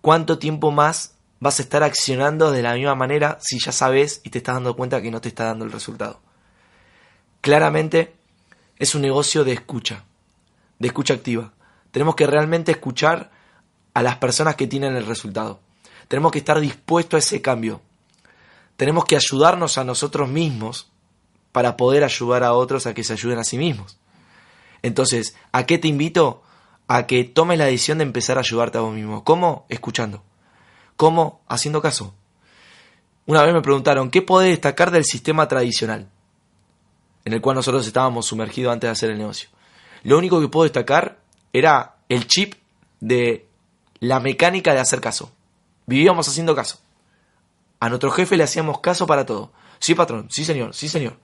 ¿Cuánto tiempo más vas a estar accionando de la misma manera si ya sabes y te estás dando cuenta que no te está dando el resultado? Claramente es un negocio de escucha, de escucha activa. Tenemos que realmente escuchar a las personas que tienen el resultado. Tenemos que estar dispuestos a ese cambio. Tenemos que ayudarnos a nosotros mismos para poder ayudar a otros a que se ayuden a sí mismos. Entonces, ¿a qué te invito? A que tomes la decisión de empezar a ayudarte a vos mismo. ¿Cómo? Escuchando. ¿Cómo? Haciendo caso. Una vez me preguntaron, ¿qué podés destacar del sistema tradicional? En el cual nosotros estábamos sumergidos antes de hacer el negocio. Lo único que puedo destacar era el chip de la mecánica de hacer caso. Vivíamos haciendo caso. A nuestro jefe le hacíamos caso para todo. Sí, patrón, sí, señor, sí, señor.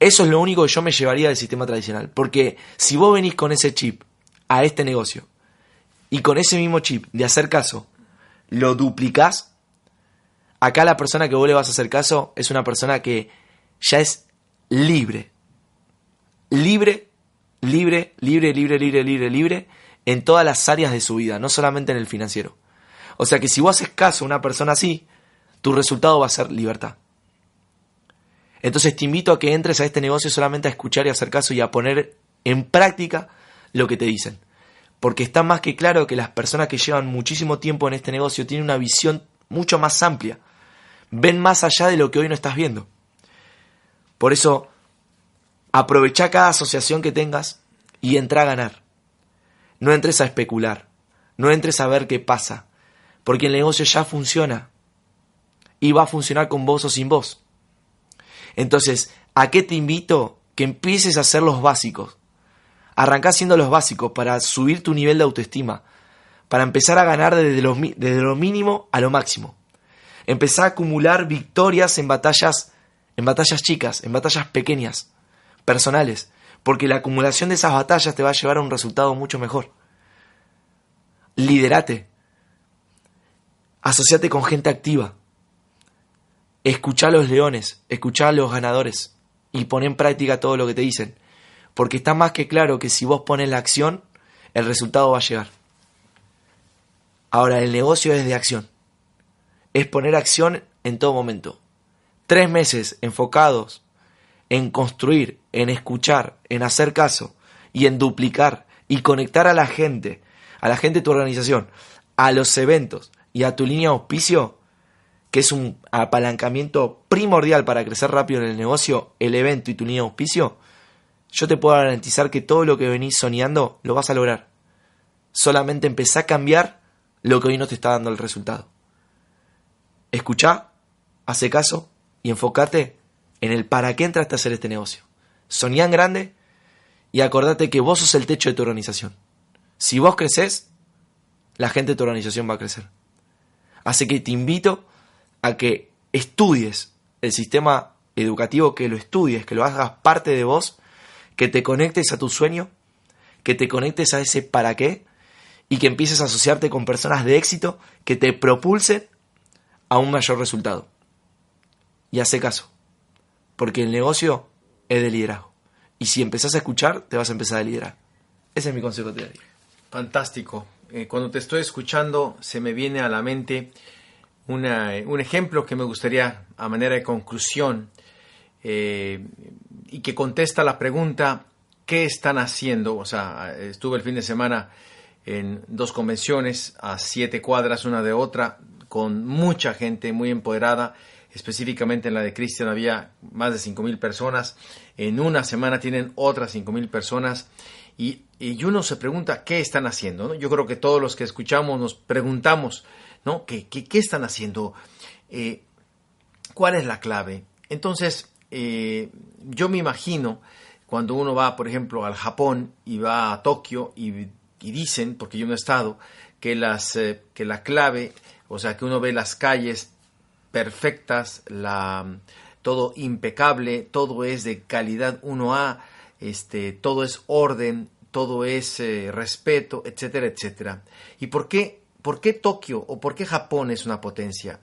Eso es lo único que yo me llevaría del sistema tradicional. Porque si vos venís con ese chip a este negocio y con ese mismo chip de hacer caso, lo duplicás, acá la persona que vos le vas a hacer caso es una persona que ya es libre. Libre, libre, libre, libre, libre, libre, libre en todas las áreas de su vida, no solamente en el financiero. O sea que si vos haces caso a una persona así, tu resultado va a ser libertad. Entonces te invito a que entres a este negocio solamente a escuchar y hacer caso y a poner en práctica lo que te dicen. Porque está más que claro que las personas que llevan muchísimo tiempo en este negocio tienen una visión mucho más amplia. Ven más allá de lo que hoy no estás viendo. Por eso, aprovecha cada asociación que tengas y entra a ganar. No entres a especular. No entres a ver qué pasa. Porque el negocio ya funciona. Y va a funcionar con vos o sin vos. Entonces, ¿a qué te invito? Que empieces a hacer los básicos. Arrancá haciendo los básicos para subir tu nivel de autoestima. Para empezar a ganar desde lo, desde lo mínimo a lo máximo. Empezar a acumular victorias en batallas, en batallas chicas, en batallas pequeñas, personales. Porque la acumulación de esas batallas te va a llevar a un resultado mucho mejor. Liderate. Asociate con gente activa. Escuchá a los leones, escuchá a los ganadores y pon en práctica todo lo que te dicen. Porque está más que claro que si vos pones la acción, el resultado va a llegar. Ahora, el negocio es de acción. Es poner acción en todo momento. Tres meses enfocados en construir, en escuchar, en hacer caso y en duplicar y conectar a la gente, a la gente de tu organización, a los eventos y a tu línea de auspicio, que es un apalancamiento primordial para crecer rápido en el negocio, el evento y tu línea de auspicio, yo te puedo garantizar que todo lo que venís soñando lo vas a lograr. Solamente empezá a cambiar lo que hoy no te está dando el resultado. Escuchá, hace caso y enfócate en el para qué entraste a hacer este negocio. Soñá grande y acordate que vos sos el techo de tu organización. Si vos creces, la gente de tu organización va a crecer. Así que te invito a que estudies el sistema educativo, que lo estudies, que lo hagas parte de vos, que te conectes a tu sueño, que te conectes a ese para qué y que empieces a asociarte con personas de éxito que te propulsen a un mayor resultado. Y hace caso, porque el negocio es de liderazgo. Y si empezás a escuchar, te vas a empezar a liderar. Ese es mi consejo diario. Fantástico. Eh, cuando te estoy escuchando, se me viene a la mente un ejemplo que me gustaría, a manera de conclusión, eh, y que contesta la pregunta, ¿qué están haciendo? O sea, estuve el fin de semana en dos convenciones, a siete cuadras una de otra, con mucha gente muy empoderada, específicamente en la de Cristian había más de 5.000 personas, en una semana tienen otras 5.000 personas y, y, uno se pregunta qué están haciendo. Yo creo que todos los que escuchamos nos preguntamos, ¿no? ¿Qué, qué, están haciendo? Eh, ¿Cuál es la clave? Entonces, eh, yo me imagino cuando uno va, por ejemplo, al Japón y va a Tokio y, dicen, porque yo no he estado, que, las, eh, que la clave, o sea, que uno ve las calles perfectas, la, todo impecable, todo es de calidad 1A, este, todo es orden, todo es respeto, etcétera, etcétera. ¿Y por qué ¿por qué Tokio o por qué Japón es una potencia?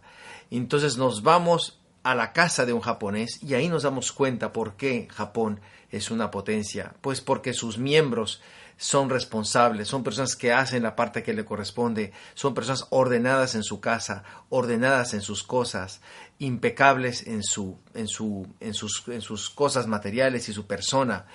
Entonces nos vamos a la casa de un japonés y ahí nos damos cuenta por qué Japón es una potencia. Pues porque sus miembros son responsables, son personas que hacen la parte que le corresponde, son personas ordenadas en su casa, ordenadas en sus cosas, impecables en, su, en, su, en, sus, en sus cosas materiales y su persona.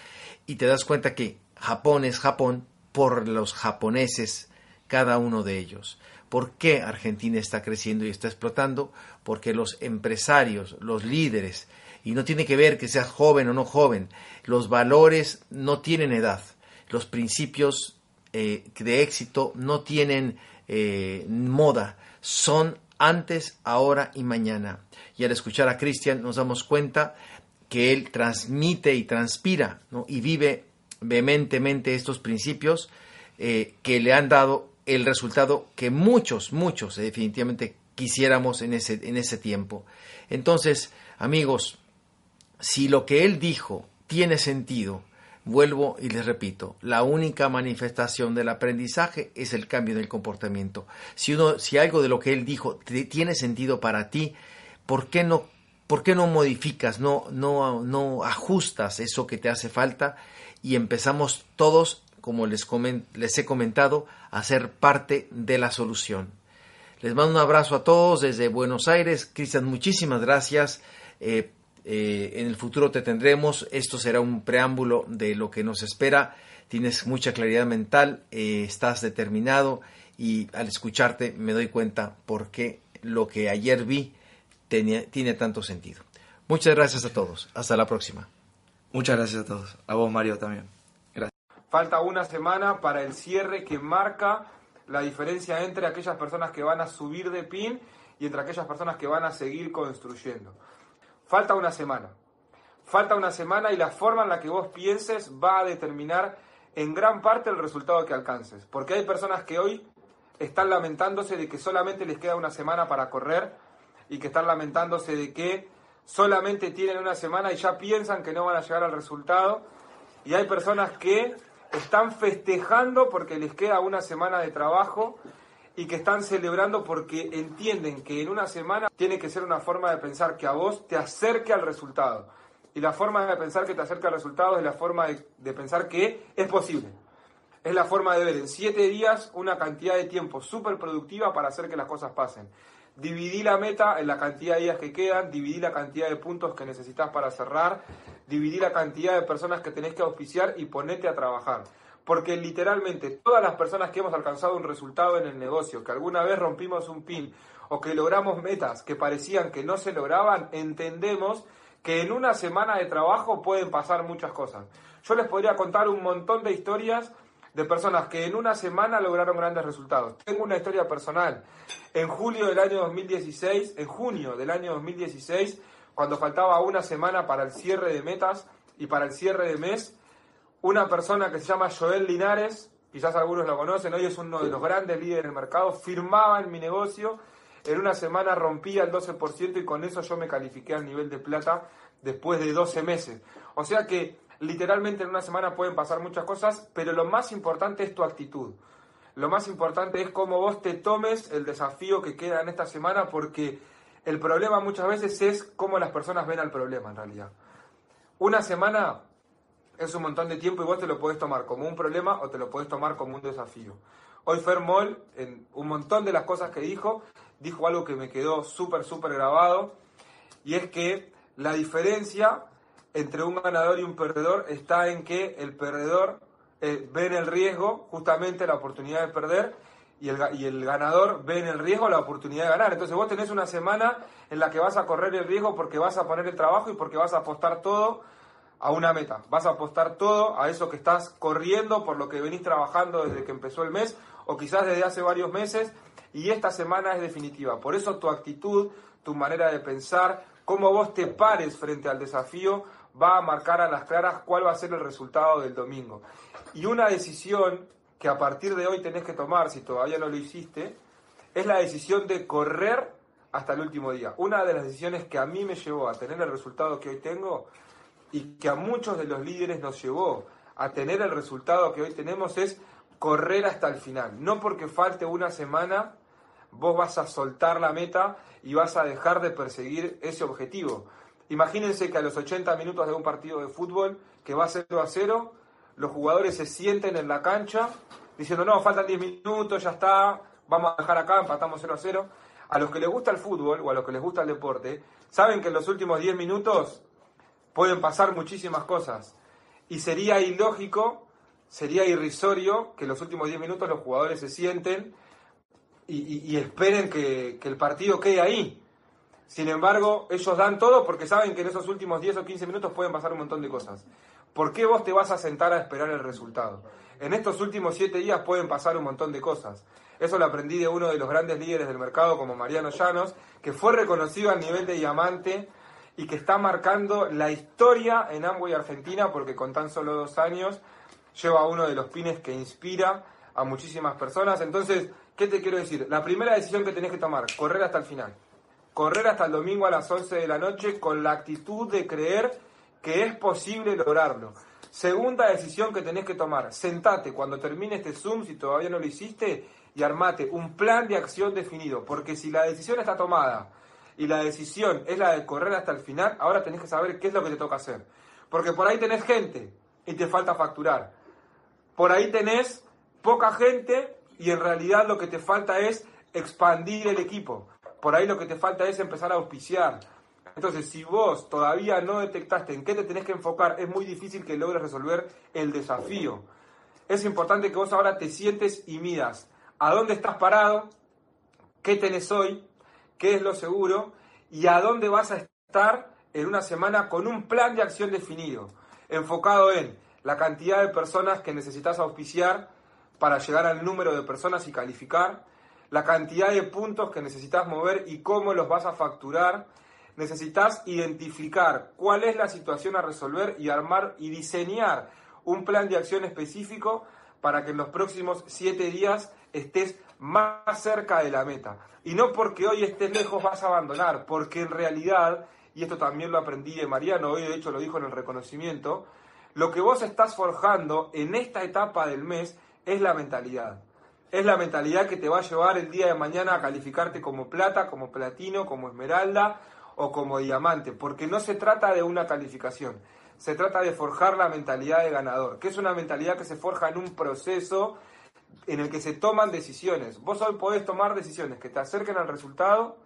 Y te das cuenta que Japón es Japón por los japoneses cada uno de ellos. ¿Por qué Argentina está creciendo y está explotando? Porque los empresarios, los líderes, y no tiene que ver que seas joven o no joven, los valores no tienen edad, los principios eh, de éxito no tienen eh, moda, son antes, ahora y mañana. Y al escuchar a Cristian nos damos cuenta que él transmite y transpira y vive vehementemente estos principios eh, que le han dado el resultado que muchos, muchos definitivamente quisiéramos en ese, en ese tiempo. Entonces, amigos, si lo que él dijo tiene sentido, vuelvo y les repito, la única manifestación del aprendizaje es el cambio del comportamiento. Si, uno, si algo de lo que él dijo tiene sentido para ti, ¿por qué no, por qué no modificas, no, no, no ajustas eso que te hace falta y empezamos todos como les, les he comentado, a ser parte de la solución. Les mando un abrazo a todos desde Buenos Aires. Cristian, muchísimas gracias. Eh, eh, en el futuro te tendremos. Esto será un preámbulo de lo que nos espera. Tienes mucha claridad mental, eh, estás determinado y al escucharte me doy cuenta por qué lo que ayer vi tiene tanto sentido. Muchas gracias a todos. Hasta la próxima. Muchas gracias a todos. A vos, Mario, también. Falta una semana para el cierre que marca la diferencia entre aquellas personas que van a subir de PIN y entre aquellas personas que van a seguir construyendo. Falta una semana. Falta una semana y la forma en la que vos pienses va a determinar en gran parte el resultado que alcances. Porque hay personas que hoy están lamentándose de que solamente les queda una semana para correr y que están lamentándose de que solamente tienen una semana y ya piensan que no van a llegar al resultado. Y hay personas que están festejando porque les queda una semana de trabajo y que están celebrando porque entienden que en una semana tiene que ser una forma de pensar que a vos te acerque al resultado. Y la forma de pensar que te acerca al resultado es la forma de, de pensar que es posible. Es la forma de ver en siete días una cantidad de tiempo súper productiva para hacer que las cosas pasen. Dividí la meta en la cantidad de días que quedan, dividí la cantidad de puntos que necesitas para cerrar, dividí la cantidad de personas que tenés que auspiciar y ponete a trabajar. Porque literalmente todas las personas que hemos alcanzado un resultado en el negocio, que alguna vez rompimos un pin o que logramos metas que parecían que no se lograban, entendemos que en una semana de trabajo pueden pasar muchas cosas. Yo les podría contar un montón de historias de personas que en una semana lograron grandes resultados. Tengo una historia personal. En julio del año 2016, en junio del año 2016, cuando faltaba una semana para el cierre de metas y para el cierre de mes, una persona que se llama Joel Linares, quizás algunos lo conocen, hoy es uno de los grandes líderes del mercado, firmaba en mi negocio, en una semana rompía el 12% y con eso yo me califiqué al nivel de plata después de 12 meses. O sea que literalmente en una semana pueden pasar muchas cosas, pero lo más importante es tu actitud. Lo más importante es cómo vos te tomes el desafío que queda en esta semana, porque el problema muchas veces es cómo las personas ven al problema en realidad. Una semana es un montón de tiempo y vos te lo podés tomar como un problema o te lo podés tomar como un desafío. Hoy Fermol, en un montón de las cosas que dijo, dijo algo que me quedó súper, súper grabado, y es que la diferencia entre un ganador y un perdedor está en que el perdedor eh, ve en el riesgo justamente la oportunidad de perder y el, y el ganador ve en el riesgo la oportunidad de ganar. Entonces vos tenés una semana en la que vas a correr el riesgo porque vas a poner el trabajo y porque vas a apostar todo a una meta. Vas a apostar todo a eso que estás corriendo por lo que venís trabajando desde que empezó el mes o quizás desde hace varios meses y esta semana es definitiva. Por eso tu actitud, tu manera de pensar, cómo vos te pares frente al desafío va a marcar a las claras cuál va a ser el resultado del domingo. Y una decisión que a partir de hoy tenés que tomar, si todavía no lo hiciste, es la decisión de correr hasta el último día. Una de las decisiones que a mí me llevó a tener el resultado que hoy tengo y que a muchos de los líderes nos llevó a tener el resultado que hoy tenemos es correr hasta el final. No porque falte una semana, vos vas a soltar la meta y vas a dejar de perseguir ese objetivo. Imagínense que a los 80 minutos de un partido de fútbol que va 0 a 0, los jugadores se sienten en la cancha diciendo, no, faltan 10 minutos, ya está, vamos a dejar acá, empatamos 0 a 0. A los que les gusta el fútbol o a los que les gusta el deporte, saben que en los últimos 10 minutos pueden pasar muchísimas cosas. Y sería ilógico, sería irrisorio que en los últimos 10 minutos los jugadores se sienten y, esperen que, que el partido quede ahí. Sin embargo, ellos dan todo porque saben que en esos últimos 10 o 15 minutos pueden pasar un montón de cosas. ¿Por qué vos te vas a sentar a esperar el resultado? En estos últimos 7 días pueden pasar un montón de cosas. Eso lo aprendí de uno de los grandes líderes del mercado como Mariano Llanos, que fue reconocido a nivel de diamante y que está marcando la historia en Amway Argentina porque con tan solo dos años lleva uno de los pines que inspira a muchísimas personas. Entonces, ¿qué te quiero decir? La primera decisión que tenés que tomar, correr hasta el final correr hasta el domingo a las 11 de la noche con la actitud de creer que es posible lograrlo. Segunda decisión que tenés que tomar, sentate cuando termine este Zoom, si todavía no lo hiciste, y armate un plan de acción definido, porque si la decisión está tomada y la decisión es la de correr hasta el final, ahora tenés que saber qué es lo que te toca hacer. Porque por ahí tenés gente y te falta facturar. Por ahí tenés poca gente y en realidad lo que te falta es expandir el equipo. Por ahí lo que te falta es empezar a auspiciar. Entonces, si vos todavía no detectaste en qué te tenés que enfocar, es muy difícil que logres resolver el desafío. Es importante que vos ahora te sientes y midas a dónde estás parado, qué tenés hoy, qué es lo seguro y a dónde vas a estar en una semana con un plan de acción definido, enfocado en la cantidad de personas que necesitas auspiciar para llegar al número de personas y calificar, la cantidad de puntos que necesitas mover y cómo los vas a facturar. Necesitas identificar cuál es la situación a resolver y armar y diseñar un plan de acción específico para que en los próximos siete días estés más cerca de la meta. Y no porque hoy estés lejos vas a abandonar, porque en realidad, y esto también lo aprendí de Mariano, hoy de hecho lo dijo en el reconocimiento, lo que vos estás forjando en esta etapa del mes es la mentalidad Es la mentalidad que te va a llevar el día de mañana a calificarte como plata, como platino, como esmeralda o como diamante, porque no se trata de una calificación, se trata de forjar la mentalidad de ganador, que es una mentalidad que se forja en un proceso en el que se toman decisiones. Vos hoy podés tomar decisiones que te acerquen al resultado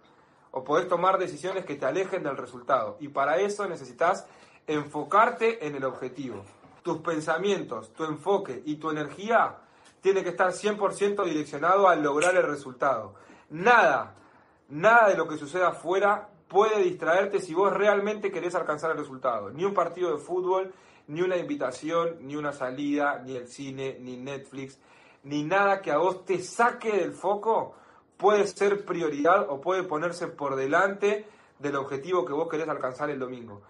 o podés tomar decisiones que te alejen del resultado. Y para eso necesitas enfocarte en el objetivo. Tus pensamientos, tu enfoque y tu energía tiene que estar 100% direccionado a lograr el resultado. Nada, nada de lo que suceda afuera puede distraerte si vos realmente querés alcanzar el resultado. Ni un partido de fútbol, ni una invitación, ni una salida, ni el cine, ni Netflix, ni nada que a vos te saque del foco puede ser prioridad o puede ponerse por delante del objetivo que vos querés alcanzar el domingo.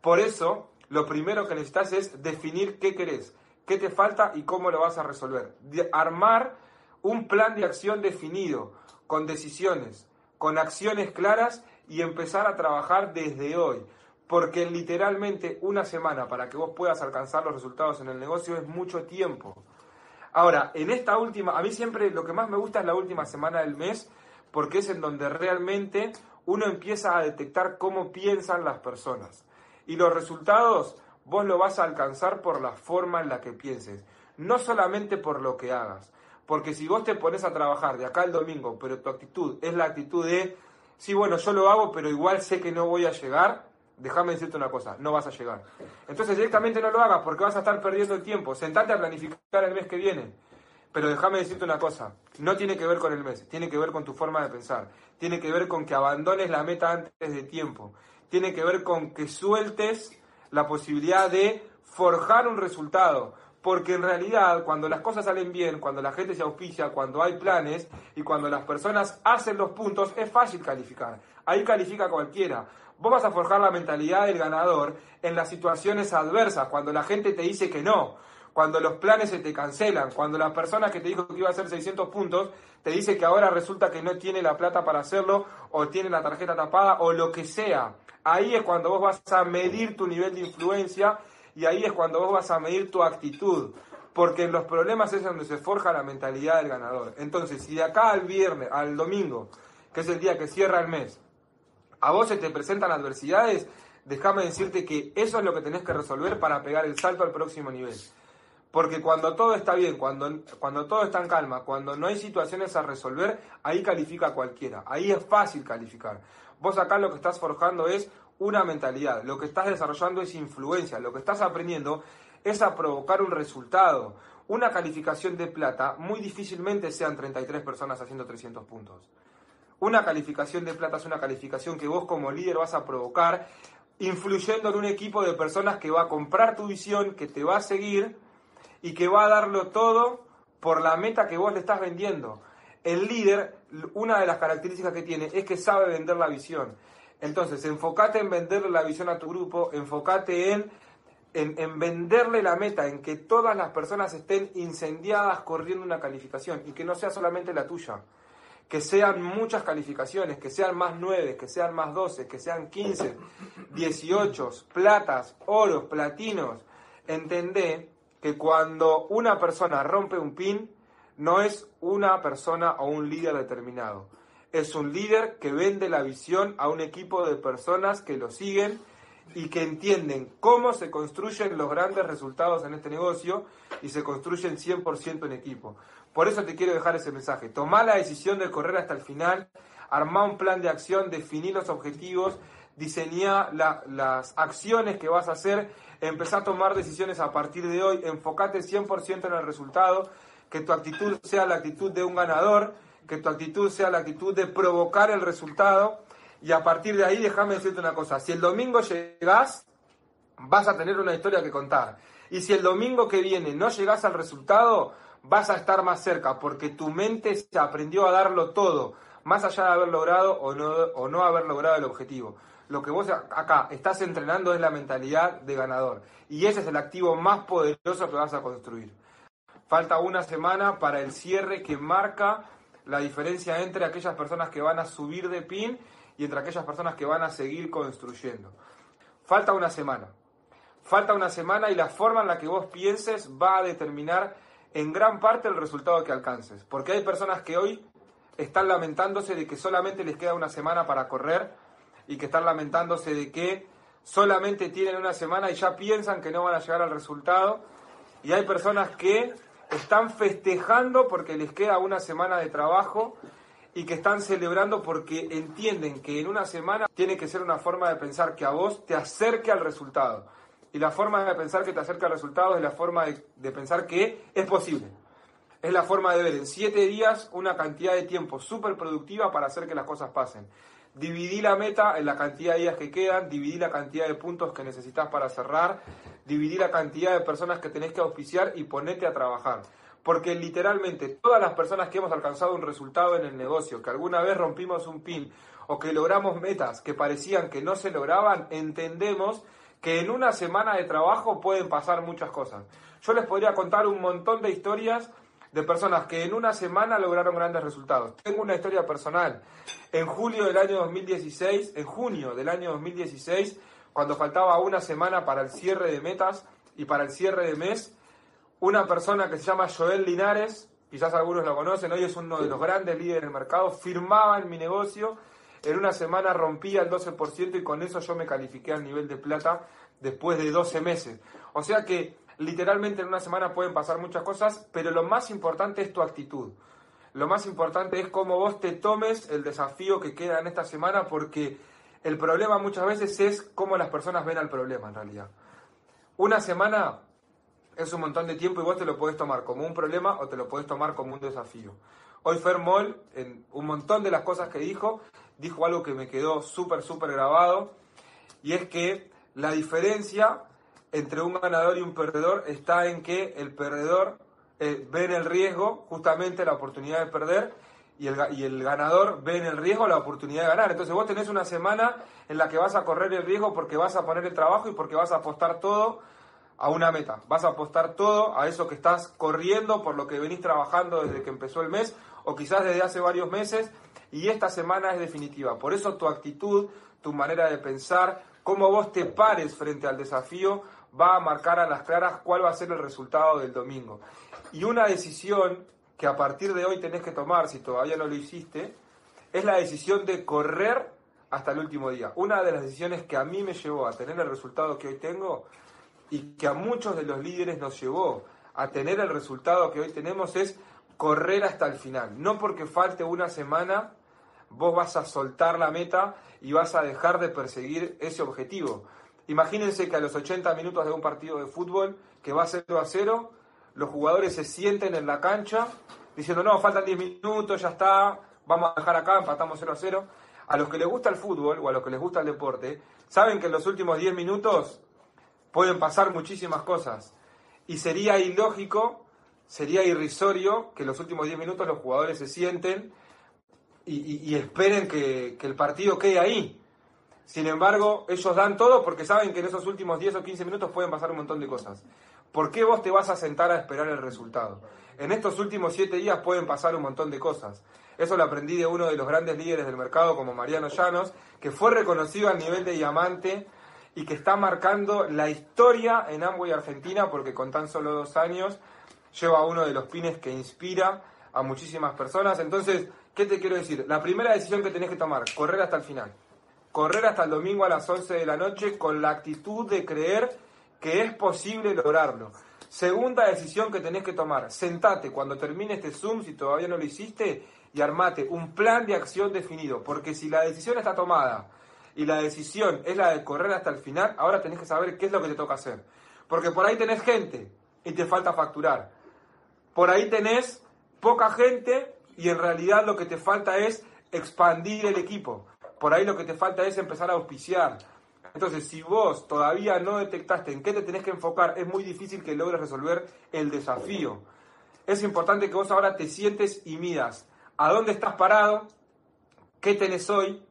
Por eso, lo primero que necesitas es definir qué querés, qué te falta y cómo lo vas a resolver. armar un plan de acción definido, con decisiones, con acciones claras y empezar a trabajar desde hoy. Porque literalmente una semana para que vos puedas alcanzar los resultados en el negocio es mucho tiempo. Ahora, en esta última, a mí siempre lo que más me gusta es la última semana del mes, porque es en donde realmente uno empieza a detectar cómo piensan las personas. Y los resultados vos lo vas a alcanzar por la forma en la que pienses, no solamente por lo que hagas. Porque si vos te pones a trabajar de acá al domingo, pero tu actitud es la actitud de, sí, bueno, yo lo hago, pero igual sé que no voy a llegar, déjame decirte una cosa, no vas a llegar. Entonces directamente no lo hagas porque vas a estar perdiendo el tiempo. Sentate a planificar el mes que viene. Pero déjame decirte una cosa, no tiene que ver con el mes, tiene que ver con tu forma de pensar, tiene que ver con que abandones la meta antes de tiempo, tiene que ver con que sueltes la posibilidad de forjar un resultado. Porque en realidad, cuando las cosas salen bien, cuando la gente se auspicia, cuando hay planes y cuando las personas hacen los puntos, es fácil calificar. Ahí califica cualquiera. Vos vas a forjar la mentalidad del ganador en las situaciones adversas, cuando la gente te dice que no, cuando los planes se te cancelan, cuando la persona que te dijo que iba a hacer 600 puntos te dice que ahora resulta que no tiene la plata para hacerlo o tiene la tarjeta tapada o lo que sea. Ahí es cuando vos vas a medir tu nivel de influencia y ahí es cuando vos vas a medir tu actitud. Porque en los problemas es donde se forja la mentalidad del ganador. Entonces, si de acá al viernes, al domingo, que es el día que cierra el mes, a vos se te presentan adversidades, déjame decirte que eso es lo que tenés que resolver para pegar el salto al próximo nivel. Porque cuando todo está bien, cuando, cuando todo está en calma, cuando no hay situaciones a resolver, ahí califica cualquiera. Ahí es fácil calificar. Vos acá lo que estás forjando es una mentalidad, lo que estás desarrollando es influencia, lo que estás aprendiendo es a provocar un resultado. Una calificación de plata, muy difícilmente sean 33 personas haciendo 300 puntos. Una calificación de plata es una calificación que vos como líder vas a provocar influyendo en un equipo de personas que va a comprar tu visión, que te va a seguir y que va a darlo todo por la meta que vos le estás vendiendo. El líder, una de las características que tiene es que sabe vender la visión. Entonces, enfócate en venderle la visión a tu grupo, enfócate en, en, en, venderle la meta, en que todas las personas estén incendiadas corriendo una calificación y que no sea solamente la tuya que sean muchas calificaciones, que sean más 9, que sean más 12, que sean 15, 18, platas, oros, platinos. Entendé que cuando una persona rompe un pin, no es una persona o un líder determinado. Es un líder que vende la visión a un equipo de personas que lo siguen y que entienden cómo se construyen los grandes resultados en este negocio y se construyen 100% en equipo. Por eso te quiero dejar ese mensaje. Tomá la decisión de correr hasta el final, armá un plan de acción, definí los objetivos, diseñá las acciones que vas a hacer, empezá a tomar decisiones a partir de hoy, enfocate 100% en el resultado, que tu actitud sea la actitud de un ganador, que tu actitud sea la actitud de provocar el resultado. Y a partir de ahí, déjame decirte una cosa, si el domingo llegás, vas a tener una historia que contar. Y si el domingo que viene no llegás al resultado, vas a estar más cerca, porque tu mente se aprendió a darlo todo, más allá de haber logrado o no, o no haber logrado el objetivo. Lo que vos acá estás entrenando es la mentalidad de ganador. Y ese es el activo más poderoso que vas a construir. Falta una semana para el cierre que marca la diferencia entre aquellas personas que van a subir de pin y entre aquellas personas que van a seguir construyendo. Falta una semana. Falta una semana y la forma en la que vos pienses va a determinar en gran parte el resultado que alcances. Porque hay personas que hoy están lamentándose de que solamente les queda una semana para correr y que están lamentándose de que solamente tienen una semana y ya piensan que no van a llegar al resultado. Y hay personas que están festejando porque les queda una semana de trabajo y que están celebrando porque entienden que en una semana tiene que ser una forma de pensar que a vos te acerque al resultado. Y la forma de pensar que te acerca al resultado es la forma de, pensar que es posible. Es la forma de ver en siete días una cantidad de tiempo súper productiva para hacer que las cosas pasen. Dividí la meta en la cantidad de días que quedan, dividí la cantidad de puntos que necesitas para cerrar, dividí la cantidad de personas que tenés que auspiciar y ponete a trabajar. Porque literalmente todas las personas que hemos alcanzado un resultado en el negocio, que alguna vez rompimos un pin o que logramos metas que parecían que no se lograban, entendemos que en una semana de trabajo pueden pasar muchas cosas. Yo les podría contar un montón de historias de personas que en una semana lograron grandes resultados. Tengo una historia personal. En julio del año 2016, en junio del año 2016, cuando faltaba una semana para el cierre de metas y para el cierre de mes, una persona que se llama Joel Linares, quizás algunos lo conocen, hoy es uno de los grandes líderes del mercado, firmaba en mi negocio, en una semana rompía el 12% y con eso yo me califiqué al nivel de plata después de 12 meses. O sea que literalmente en una semana pueden pasar muchas cosas, pero lo más importante es tu actitud. Lo más importante es cómo vos te tomes el desafío que queda en esta semana, porque el problema muchas veces es cómo las personas ven al problema en realidad. Una semana es un montón de tiempo y vos te lo podés tomar como un problema o te lo podés tomar como un desafío. Hoy Fermol, en un montón de las cosas que dijo, dijo algo que me quedó súper, súper grabado, y es que la diferencia entre un ganador y un perdedor está en que el perdedor eh, ve en el riesgo justamente la oportunidad de perder y el, y el ganador ve en el riesgo la oportunidad de ganar. Entonces vos tenés una semana en la que vas a correr el riesgo porque vas a poner el trabajo y porque vas a apostar todo a una meta. Vas a apostar todo a eso que estás corriendo, por lo que venís trabajando desde que empezó el mes o quizás desde hace varios meses y esta semana es definitiva. Por eso tu actitud, tu manera de pensar, cómo vos te pares frente al desafío va a marcar a las claras cuál va a ser el resultado del domingo. Y una decisión que a partir de hoy tenés que tomar, si todavía no lo hiciste, es la decisión de correr hasta el último día. Una de las decisiones que a mí me llevó a tener el resultado que hoy tengo y que a muchos de los líderes nos llevó a tener el resultado que hoy tenemos es correr hasta el final. No porque falte una semana, vos vas a soltar la meta y vas a dejar de perseguir ese objetivo. Imagínense que a los 80 minutos de un partido de fútbol que va 0 a 0, los jugadores se sienten en la cancha diciendo, no, faltan 10 minutos, ya está, vamos a dejar acá, empatamos 0 a 0. A los que les gusta el fútbol o a los que les gusta el deporte, saben que en los últimos 10 minutos pueden pasar muchísimas cosas. Y sería ilógico, sería irrisorio que los últimos 10 minutos los jugadores se sienten y, esperen que, que, el partido quede ahí. Sin embargo, ellos dan todo porque saben que en esos últimos 10 o 15 minutos pueden pasar un montón de cosas. ¿Por qué vos te vas a sentar a esperar el resultado? En estos últimos 7 días pueden pasar un montón de cosas. Eso lo aprendí de uno de los grandes líderes del mercado como Mariano Llanos, que fue reconocido al nivel de diamante y que está marcando la historia en Amway Argentina porque con tan solo dos años lleva uno de los pines que inspira a muchísimas personas. Entonces, ¿qué te quiero decir? La primera decisión que tenés que tomar, correr hasta el final. Correr hasta el domingo a las 11 de la noche con la actitud de creer que es posible lograrlo. Segunda decisión que tenés que tomar, sentate cuando termine este Zoom, si todavía no lo hiciste, y armate un plan de acción definido, porque si la decisión está tomada, y la decisión es la de correr hasta el final, ahora tenés que saber qué es lo que te toca hacer. Porque por ahí tenés gente y te falta facturar. Por ahí tenés poca gente y en realidad lo que te falta es expandir el equipo. Por ahí lo que te falta es empezar a auspiciar. Entonces, si vos todavía no detectaste en qué te tenés que enfocar, es muy difícil que logres resolver el desafío. Es importante que vos ahora te sientes y midas a dónde estás parado, qué tenés hoy,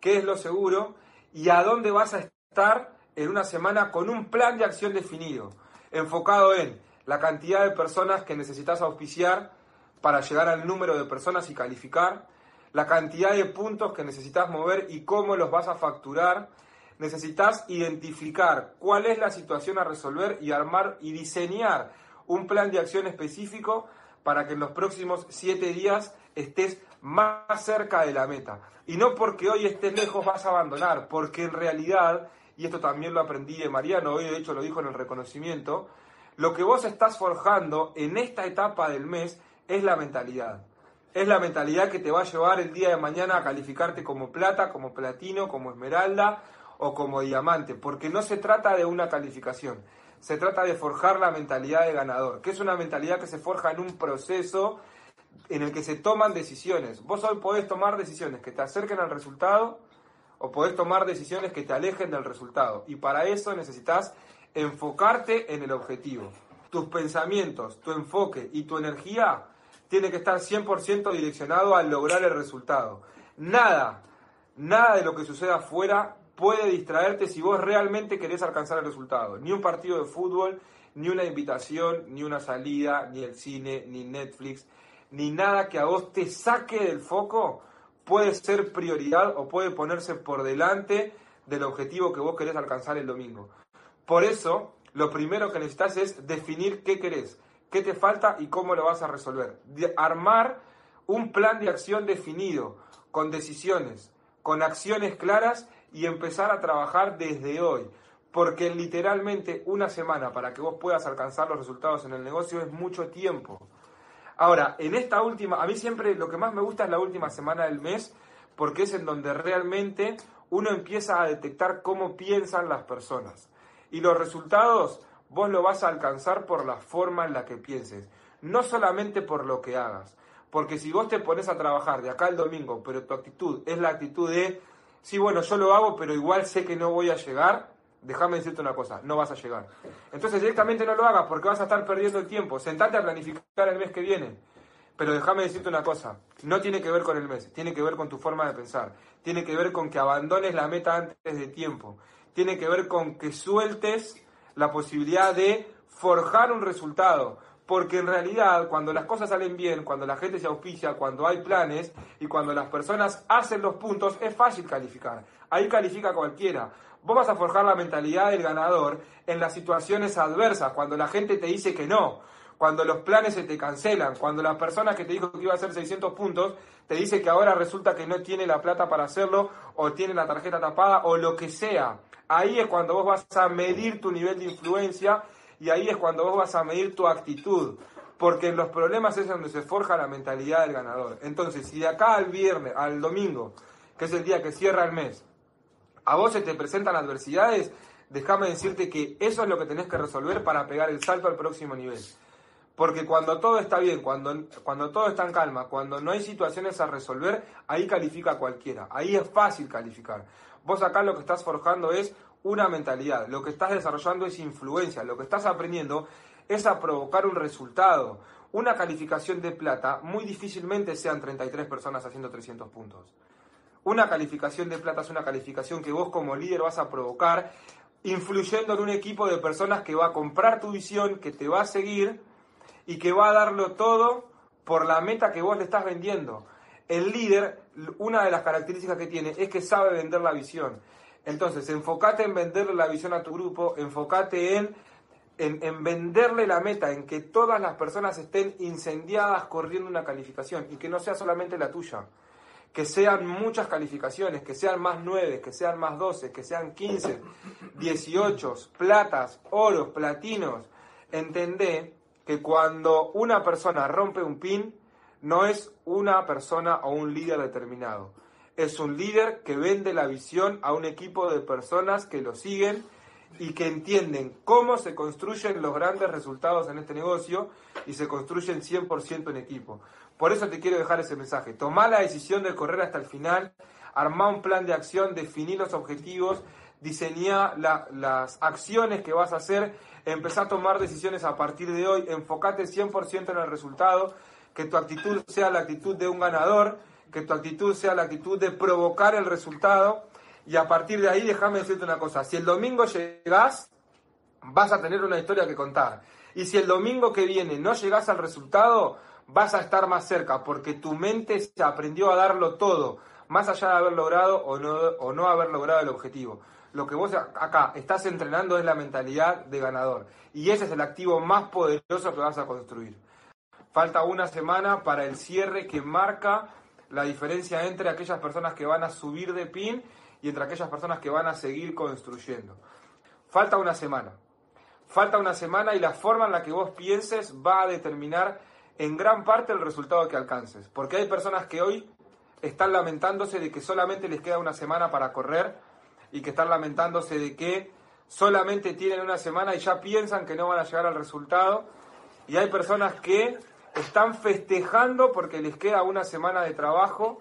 qué es lo seguro y a dónde vas a estar en una semana con un plan de acción definido, enfocado en la cantidad de personas que necesitas auspiciar para llegar al número de personas y calificar, la cantidad de puntos que necesitas mover y cómo los vas a facturar. Necesitas identificar cuál es la situación a resolver y armar y diseñar un plan de acción específico para que en los próximos siete días estés más cerca de la meta. Y no porque hoy estés lejos vas a abandonar, porque en realidad, y esto también lo aprendí de Mariano, hoy de hecho lo dijo en el reconocimiento, lo que vos estás forjando en esta etapa del mes es la mentalidad. Es la mentalidad que te va a llevar el día de mañana a calificarte como plata, como platino, como esmeralda o como diamante, porque no se trata de una calificación, se trata de forjar la mentalidad de ganador, que es una mentalidad que se forja en un proceso en el que se toman decisiones. Vos hoy podés tomar decisiones que te acerquen al resultado o podés tomar decisiones que te alejen del resultado. Y para eso necesitas enfocarte en el objetivo. Tus pensamientos, tu enfoque y tu energía tiene que estar 100% direccionado a lograr el resultado. Nada, nada de lo que suceda afuera puede distraerte si vos realmente querés alcanzar el resultado. Ni un partido de fútbol, ni una invitación, ni una salida, ni el cine, ni Netflix, ni nada que a vos te saque del foco puede ser prioridad o puede ponerse por delante del objetivo que vos querés alcanzar el domingo. Por eso, lo primero que necesitas es definir qué querés, qué te falta y cómo lo vas a resolver. armar un plan de acción definido, con decisiones, con acciones claras y empezar a trabajar desde hoy. Porque literalmente una semana para que vos puedas alcanzar los resultados en el negocio es mucho tiempo. Ahora, en esta última, a mí siempre lo que más me gusta es la última semana del mes, porque es en donde realmente uno empieza a detectar cómo piensan las personas. Y los resultados vos lo vas a alcanzar por la forma en la que pienses, no solamente por lo que hagas. Porque si vos te pones a trabajar de acá al domingo, pero tu actitud es la actitud de, sí, bueno, yo lo hago, pero igual sé que no voy a llegar, déjame decirte una cosa, no vas a llegar. Entonces directamente no lo hagas porque vas a estar perdiendo el tiempo. Sentate a planificar el mes que viene. Pero déjame decirte una cosa, no tiene que ver con el mes, tiene que ver con tu forma de pensar, tiene que ver con que abandones la meta antes de tiempo, tiene que ver con que sueltes la posibilidad de forjar un resultado. Porque en realidad, cuando las cosas salen bien, cuando la gente se auspicia, cuando hay planes y cuando las personas hacen los puntos, es fácil calificar. Ahí califica cualquiera. Vos vas a forjar la mentalidad del ganador en las situaciones adversas, cuando la gente te dice que no, cuando los planes se te cancelan, cuando las personas que te dijo que iba a hacer 600 puntos te dice que ahora resulta que no tiene la plata para hacerlo o tiene la tarjeta tapada o lo que sea. Ahí es cuando vos vas a medir tu nivel de influencia y ahí es cuando vos vas a medir tu actitud. Porque en los problemas es donde se forja la mentalidad del ganador. Entonces, si de acá al viernes, al domingo, que es el día que cierra el mes, a vos se te presentan adversidades, déjame decirte que eso es lo que tenés que resolver para pegar el salto al próximo nivel. Porque cuando todo está bien, cuando, cuando todo está en calma, cuando no hay situaciones a resolver, ahí califica cualquiera. Ahí es fácil calificar. Vos acá lo que estás forjando es una mentalidad, lo que estás desarrollando es influencia, lo que estás aprendiendo es a provocar un resultado. Una calificación de plata, muy difícilmente sean 33 personas haciendo 300 puntos. Una calificación de plata es una calificación que vos como líder vas a provocar influyendo en un equipo de personas que va a comprar tu visión, que te va a seguir y que va a darlo todo por la meta que vos le estás vendiendo. El líder, una de las características que tiene es que sabe vender la visión. Entonces, enfócate en venderle la visión a tu grupo, enfócate en, en, en, venderle la meta, en que todas las personas estén incendiadas corriendo una calificación y que no sea solamente la tuya. Que sean muchas calificaciones, que sean más 9, que sean más 12, que sean 15, 18, platas, oros, platinos. Entendé que cuando una persona rompe un pin, no es una persona o un líder determinado. Es un líder que vende la visión a un equipo de personas que lo siguen y que entienden cómo se construyen los grandes resultados en este negocio y se construyen 100% en equipo. Por eso te quiero dejar ese mensaje. Tomá la decisión de correr hasta el final, armá un plan de acción, definí los objetivos, diseñá las acciones que vas a hacer empezá a tomar decisiones a partir de hoy, enfócate 100% en el resultado, que tu actitud sea la actitud de un ganador, que tu actitud sea la actitud de provocar el resultado, y a partir de ahí déjame decirte una cosa, si el domingo llegás, vas a tener una historia que contar, y si el domingo que viene no llegás al resultado, vas a estar más cerca, porque tu mente se aprendió a darlo todo, más allá de haber logrado o no, o no haber logrado el objetivo. Lo que vos acá estás entrenando es la mentalidad de ganador. Y ese es el activo más poderoso que vas a construir. Falta una semana para el cierre que marca la diferencia entre aquellas personas que van a subir de pin y entre aquellas personas que van a seguir construyendo. Falta una semana. Falta una semana y la forma en la que vos pienses va a determinar en gran parte el resultado que alcances. Porque hay personas que hoy están lamentándose de que solamente les queda una semana para correr y que están lamentándose de que solamente tienen una semana y ya piensan que no van a llegar al resultado. Y hay personas que están festejando porque les queda una semana de trabajo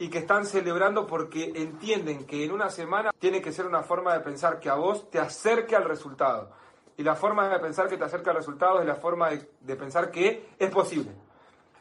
y que están celebrando porque entienden que en una semana tiene que ser una forma de pensar que a vos te acerque al resultado. Y la forma de pensar que te acerca al resultado es la forma de, de pensar que es posible.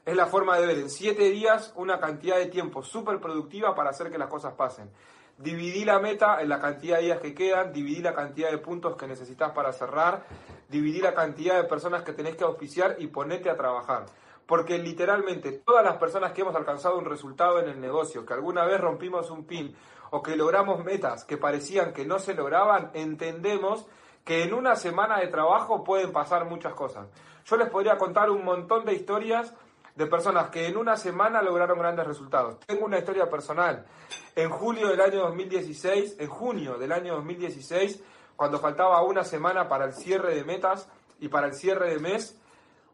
Es la forma de ver en siete días una cantidad de tiempo súper productiva para hacer que las cosas pasen. Dividí la meta en la cantidad de días que quedan, dividí la cantidad de puntos que necesitas para cerrar, dividí la cantidad de personas que tenés que auspiciar y ponete a trabajar. Porque literalmente todas las personas que hemos alcanzado un resultado en el negocio, que alguna vez rompimos un pin o que logramos metas que parecían que no se lograban, entendemos que en una semana de trabajo pueden pasar muchas cosas. Yo les podría contar un montón de historias de personas que en una semana lograron grandes resultados. Tengo una historia personal. En julio del año 2016, en junio del año 2016, cuando faltaba una semana para el cierre de metas y para el cierre de mes,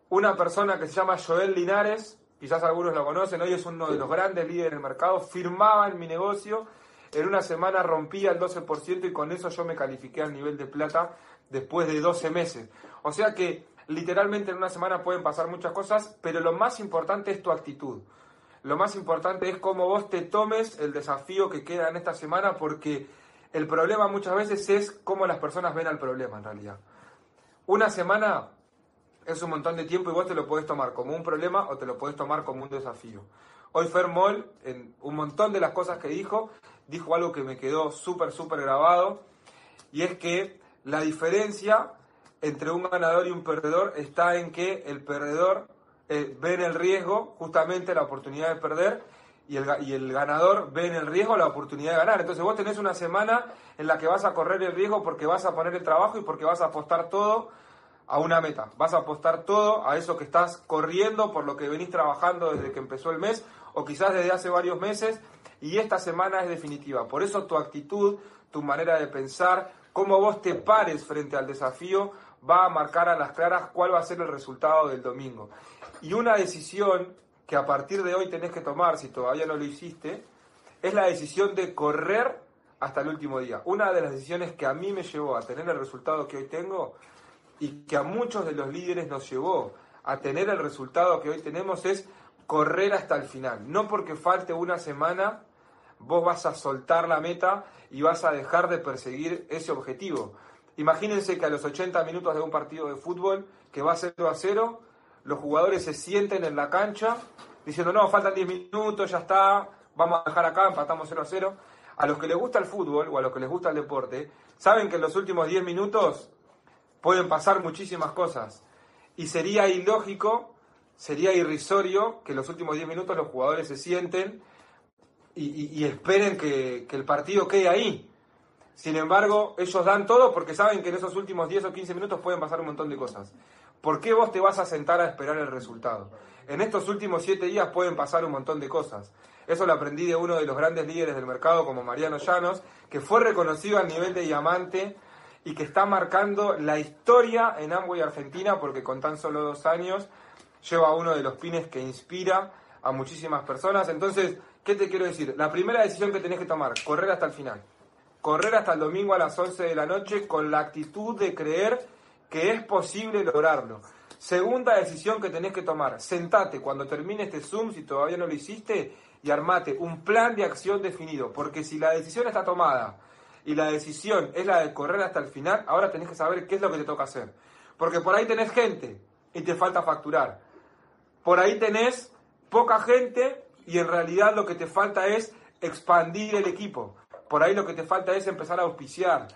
una persona que se llama Joel Linares, quizás algunos lo conocen, hoy es uno de los grandes líderes del mercado, firmaba en mi negocio, en una semana rompía el 12% y con eso yo me califiqué al nivel de plata después de 12 meses. O sea que literalmente en una semana pueden pasar muchas cosas, pero lo más importante es tu actitud. Lo más importante es cómo vos te tomes el desafío que queda en esta semana, porque el problema muchas veces es cómo las personas ven al problema en realidad. Una semana es un montón de tiempo y vos te lo podés tomar como un problema o te lo podés tomar como un desafío. Hoy Fermol, en un montón de las cosas que dijo, dijo algo que me quedó súper, súper grabado, y es que la diferencia entre un ganador y un perdedor está en que el perdedor eh, ve en el riesgo justamente la oportunidad de perder y el, y el ganador ve en el riesgo la oportunidad de ganar. Entonces vos tenés una semana en la que vas a correr el riesgo porque vas a poner el trabajo y porque vas a apostar todo a una meta. Vas a apostar todo a eso que estás corriendo por lo que venís trabajando desde que empezó el mes o quizás desde hace varios meses y esta semana es definitiva. Por eso tu actitud, tu manera de pensar, cómo vos te pares frente al desafío va a marcar a las claras cuál va a ser el resultado del domingo. Y una decisión que a partir de hoy tenés que tomar, si todavía no lo hiciste, es la decisión de correr hasta el último día. Una de las decisiones que a mí me llevó a tener el resultado que hoy tengo y que a muchos de los líderes nos llevó a tener el resultado que hoy tenemos es correr hasta el final. No porque falte una semana, vos vas a soltar la meta y vas a dejar de perseguir ese objetivo. Imagínense que a los 80 minutos de un partido de fútbol que va 0 a 0, los jugadores se sienten en la cancha diciendo, no, faltan 10 minutos, ya está, vamos a dejar acá, empatamos 0 a 0. A los que les gusta el fútbol o a los que les gusta el deporte, saben que en los últimos 10 minutos pueden pasar muchísimas cosas. Y sería ilógico, sería irrisorio que en los últimos 10 minutos los jugadores se sienten y, esperen que el partido quede ahí. Sin embargo, ellos dan todo porque saben que en esos últimos 10 o 15 minutos pueden pasar un montón de cosas. ¿Por qué vos te vas a sentar a esperar el resultado? En estos últimos 7 días pueden pasar un montón de cosas. Eso lo aprendí de uno de los grandes líderes del mercado como Mariano Llanos, que fue reconocido a nivel de diamante y que está marcando la historia en Amway Argentina porque con tan solo dos años lleva uno de los pines que inspira a muchísimas personas. Entonces, ¿qué te quiero decir? La primera decisión que tenés que tomar, correr hasta el final correr hasta el domingo a las 11 de la noche con la actitud de creer que es posible lograrlo. Segunda decisión que tenés que tomar, sentate cuando termine este Zoom, si todavía no lo hiciste, y armate un plan de acción definido, porque si la decisión está tomada y la decisión es la de correr hasta el final, ahora tenés que saber qué es lo que te toca hacer. Porque por ahí tenés gente y te falta facturar. Por ahí tenés poca gente y en realidad lo que te falta es expandir el equipo por ahí lo que te falta es empezar a auspiciar.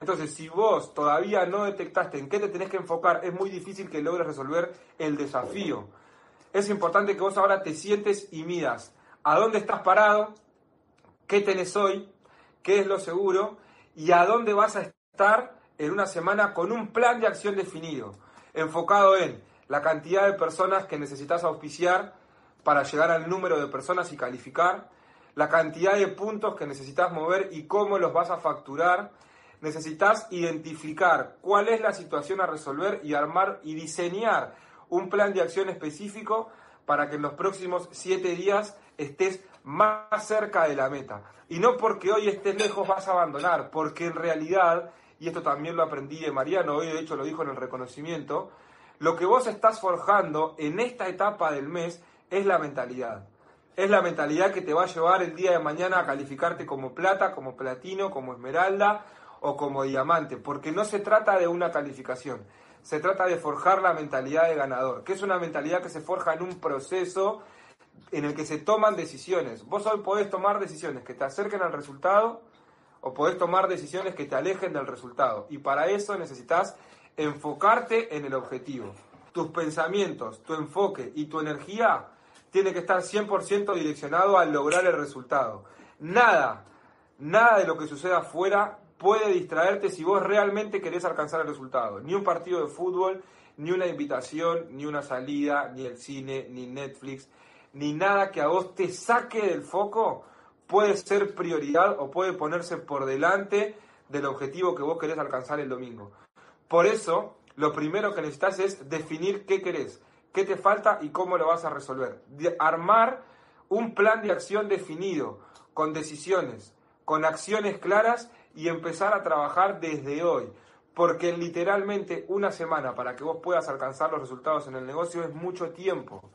Entonces, si vos todavía no detectaste en qué te tenés que enfocar, es muy difícil que logres resolver el desafío. Es importante que vos ahora te sientes y midas a dónde estás parado, qué tenés hoy, qué es lo seguro y a dónde vas a estar en una semana con un plan de acción definido, enfocado en la cantidad de personas que necesitas auspiciar para llegar al número de personas y calificar, la cantidad de puntos que necesitas mover y cómo los vas a facturar. Necesitas identificar cuál es la situación a resolver y armar y diseñar un plan de acción específico para que en los próximos siete días estés más cerca de la meta. Y no porque hoy estés lejos vas a abandonar, porque en realidad, y esto también lo aprendí de Mariano, hoy de hecho lo dijo en el reconocimiento, lo que vos estás forjando en esta etapa del mes es la mentalidad. Es la mentalidad que te va a llevar el día de mañana a calificarte como plata, como platino, como esmeralda o como diamante, porque no se trata de una calificación, se trata de forjar la mentalidad de ganador, que es una mentalidad que se forja en un proceso en el que se toman decisiones. Vos hoy podés tomar decisiones que te acerquen al resultado o podés tomar decisiones que te alejen del resultado. Y para eso necesitas enfocarte en el objetivo. Tus pensamientos, tu enfoque y tu energía tiene que estar 100% direccionado a lograr el resultado. Nada, nada de lo que suceda afuera puede distraerte si vos realmente querés alcanzar el resultado. Ni un partido de fútbol, ni una invitación, ni una salida, ni el cine, ni Netflix, ni nada que a vos te saque del foco puede ser prioridad o puede ponerse por delante del objetivo que vos querés alcanzar el domingo. Por eso, lo primero que necesitas es definir qué querés, qué te falta y cómo lo vas a resolver. armar un plan de acción definido, con decisiones, con acciones claras y empezar a trabajar desde hoy. Porque literalmente una semana para que vos puedas alcanzar los resultados en el negocio es mucho tiempo.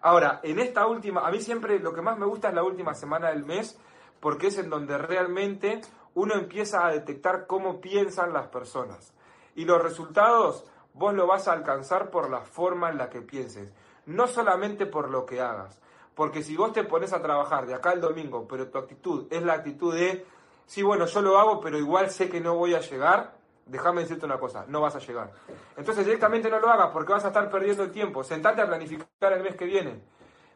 Ahora, en esta última, a mí siempre lo que más me gusta es la última semana del mes, porque es en donde realmente uno empieza a detectar cómo piensan las personas. Y los resultados vos lo vas a alcanzar por la forma en la que pienses, no solamente por lo que hagas. Porque si vos te pones a trabajar de acá al domingo, pero tu actitud es la actitud de, sí, bueno, yo lo hago, pero igual sé que no voy a llegar, déjame decirte una cosa, no vas a llegar. Entonces directamente no lo hagas porque vas a estar perdiendo el tiempo. Sentate a planificar el mes que viene.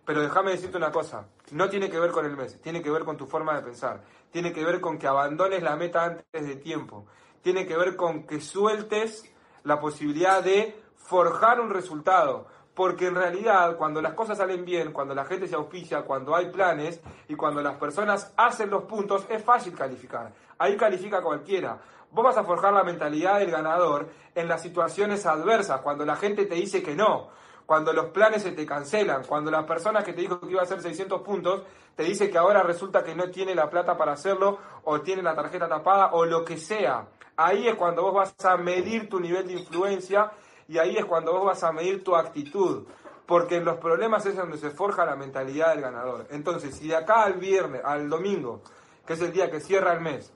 Pero déjame decirte una cosa, no tiene que ver con el mes, tiene que ver con tu forma de pensar, tiene que ver con que abandones la meta antes de tiempo, tiene que ver con que sueltes la posibilidad de forjar un resultado. Porque en realidad, cuando las cosas salen bien, cuando la gente se auspicia, cuando hay planes y cuando las personas hacen los puntos, es fácil calificar. Ahí califica cualquiera. Vos vas a forjar la mentalidad del ganador en las situaciones adversas, cuando la gente te dice que no, cuando los planes se te cancelan, cuando las personas que te dijo que iba a hacer 600 puntos te dice que ahora resulta que no tiene la plata para hacerlo o tiene la tarjeta tapada o lo que sea. Ahí es cuando vos vas a medir tu nivel de influencia y ahí es cuando vos vas a medir tu actitud. Porque en los problemas es donde se forja la mentalidad del ganador. Entonces, si de acá al viernes, al domingo, que es el día que cierra el mes,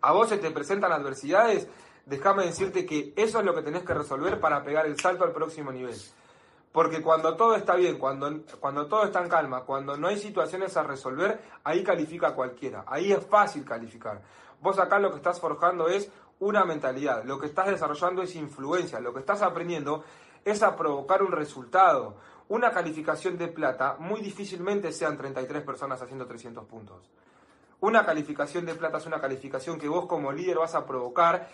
a vos se te presentan adversidades, déjame decirte que eso es lo que tenés que resolver para pegar el salto al próximo nivel. Porque cuando todo está bien, cuando, cuando todo está en calma, cuando no hay situaciones a resolver, ahí califica cualquiera. Ahí es fácil calificar. Vos acá lo que estás forjando es una mentalidad, lo que estás desarrollando es influencia, lo que estás aprendiendo es a provocar un resultado. Una calificación de plata, muy difícilmente sean 33 personas haciendo 300 puntos. Una calificación de plata es una calificación que vos como líder vas a provocar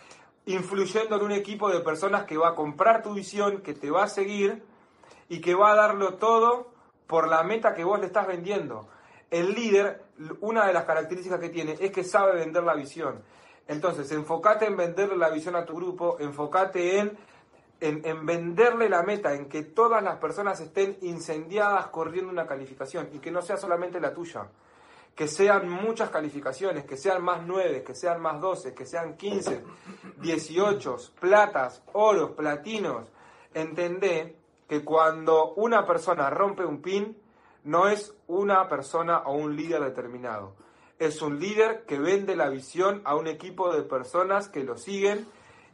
influyendo en un equipo de personas que va a comprar tu visión, que te va a seguir y que va a darlo todo por la meta que vos le estás vendiendo. El líder, una de las características que tiene es que sabe vender la visión. Entonces, enfócate en venderle la visión a tu grupo, enfócate en, en, en, venderle la meta, en que todas las personas estén incendiadas corriendo una calificación y que no sea solamente la tuya que sean muchas calificaciones, que sean más 9, que sean más 12, que sean 15, 18, platas, oros, platinos. Entendé que cuando una persona rompe un pin, no es una persona o un líder determinado. Es un líder que vende la visión a un equipo de personas que lo siguen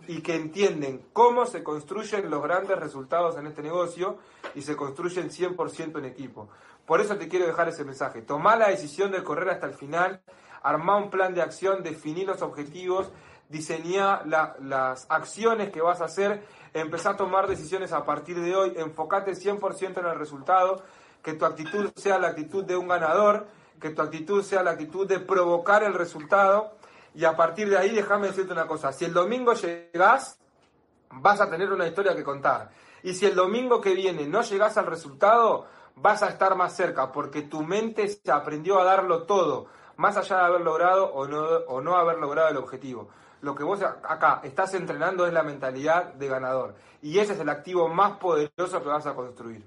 y que entienden cómo se construyen los grandes resultados en este negocio y se construyen 100% en equipo. Por eso te quiero dejar ese mensaje. Tomá la decisión de correr hasta el final, armá un plan de acción, definí los objetivos, diseñá las acciones que vas a hacer, empezá a tomar decisiones a partir de hoy, enfocate 100% en el resultado, que tu actitud sea la actitud de un ganador, que tu actitud sea la actitud de provocar el resultado, Y a partir de ahí, déjame decirte una cosa. Si el domingo llegás, vas a tener una historia que contar. Y si el domingo que viene no llegás al resultado, vas a estar más cerca, porque tu mente se aprendió a darlo todo, más allá de haber logrado o no, o no haber logrado el objetivo. Lo que vos acá estás entrenando es la mentalidad de ganador. Y ese es el activo más poderoso que vas a construir.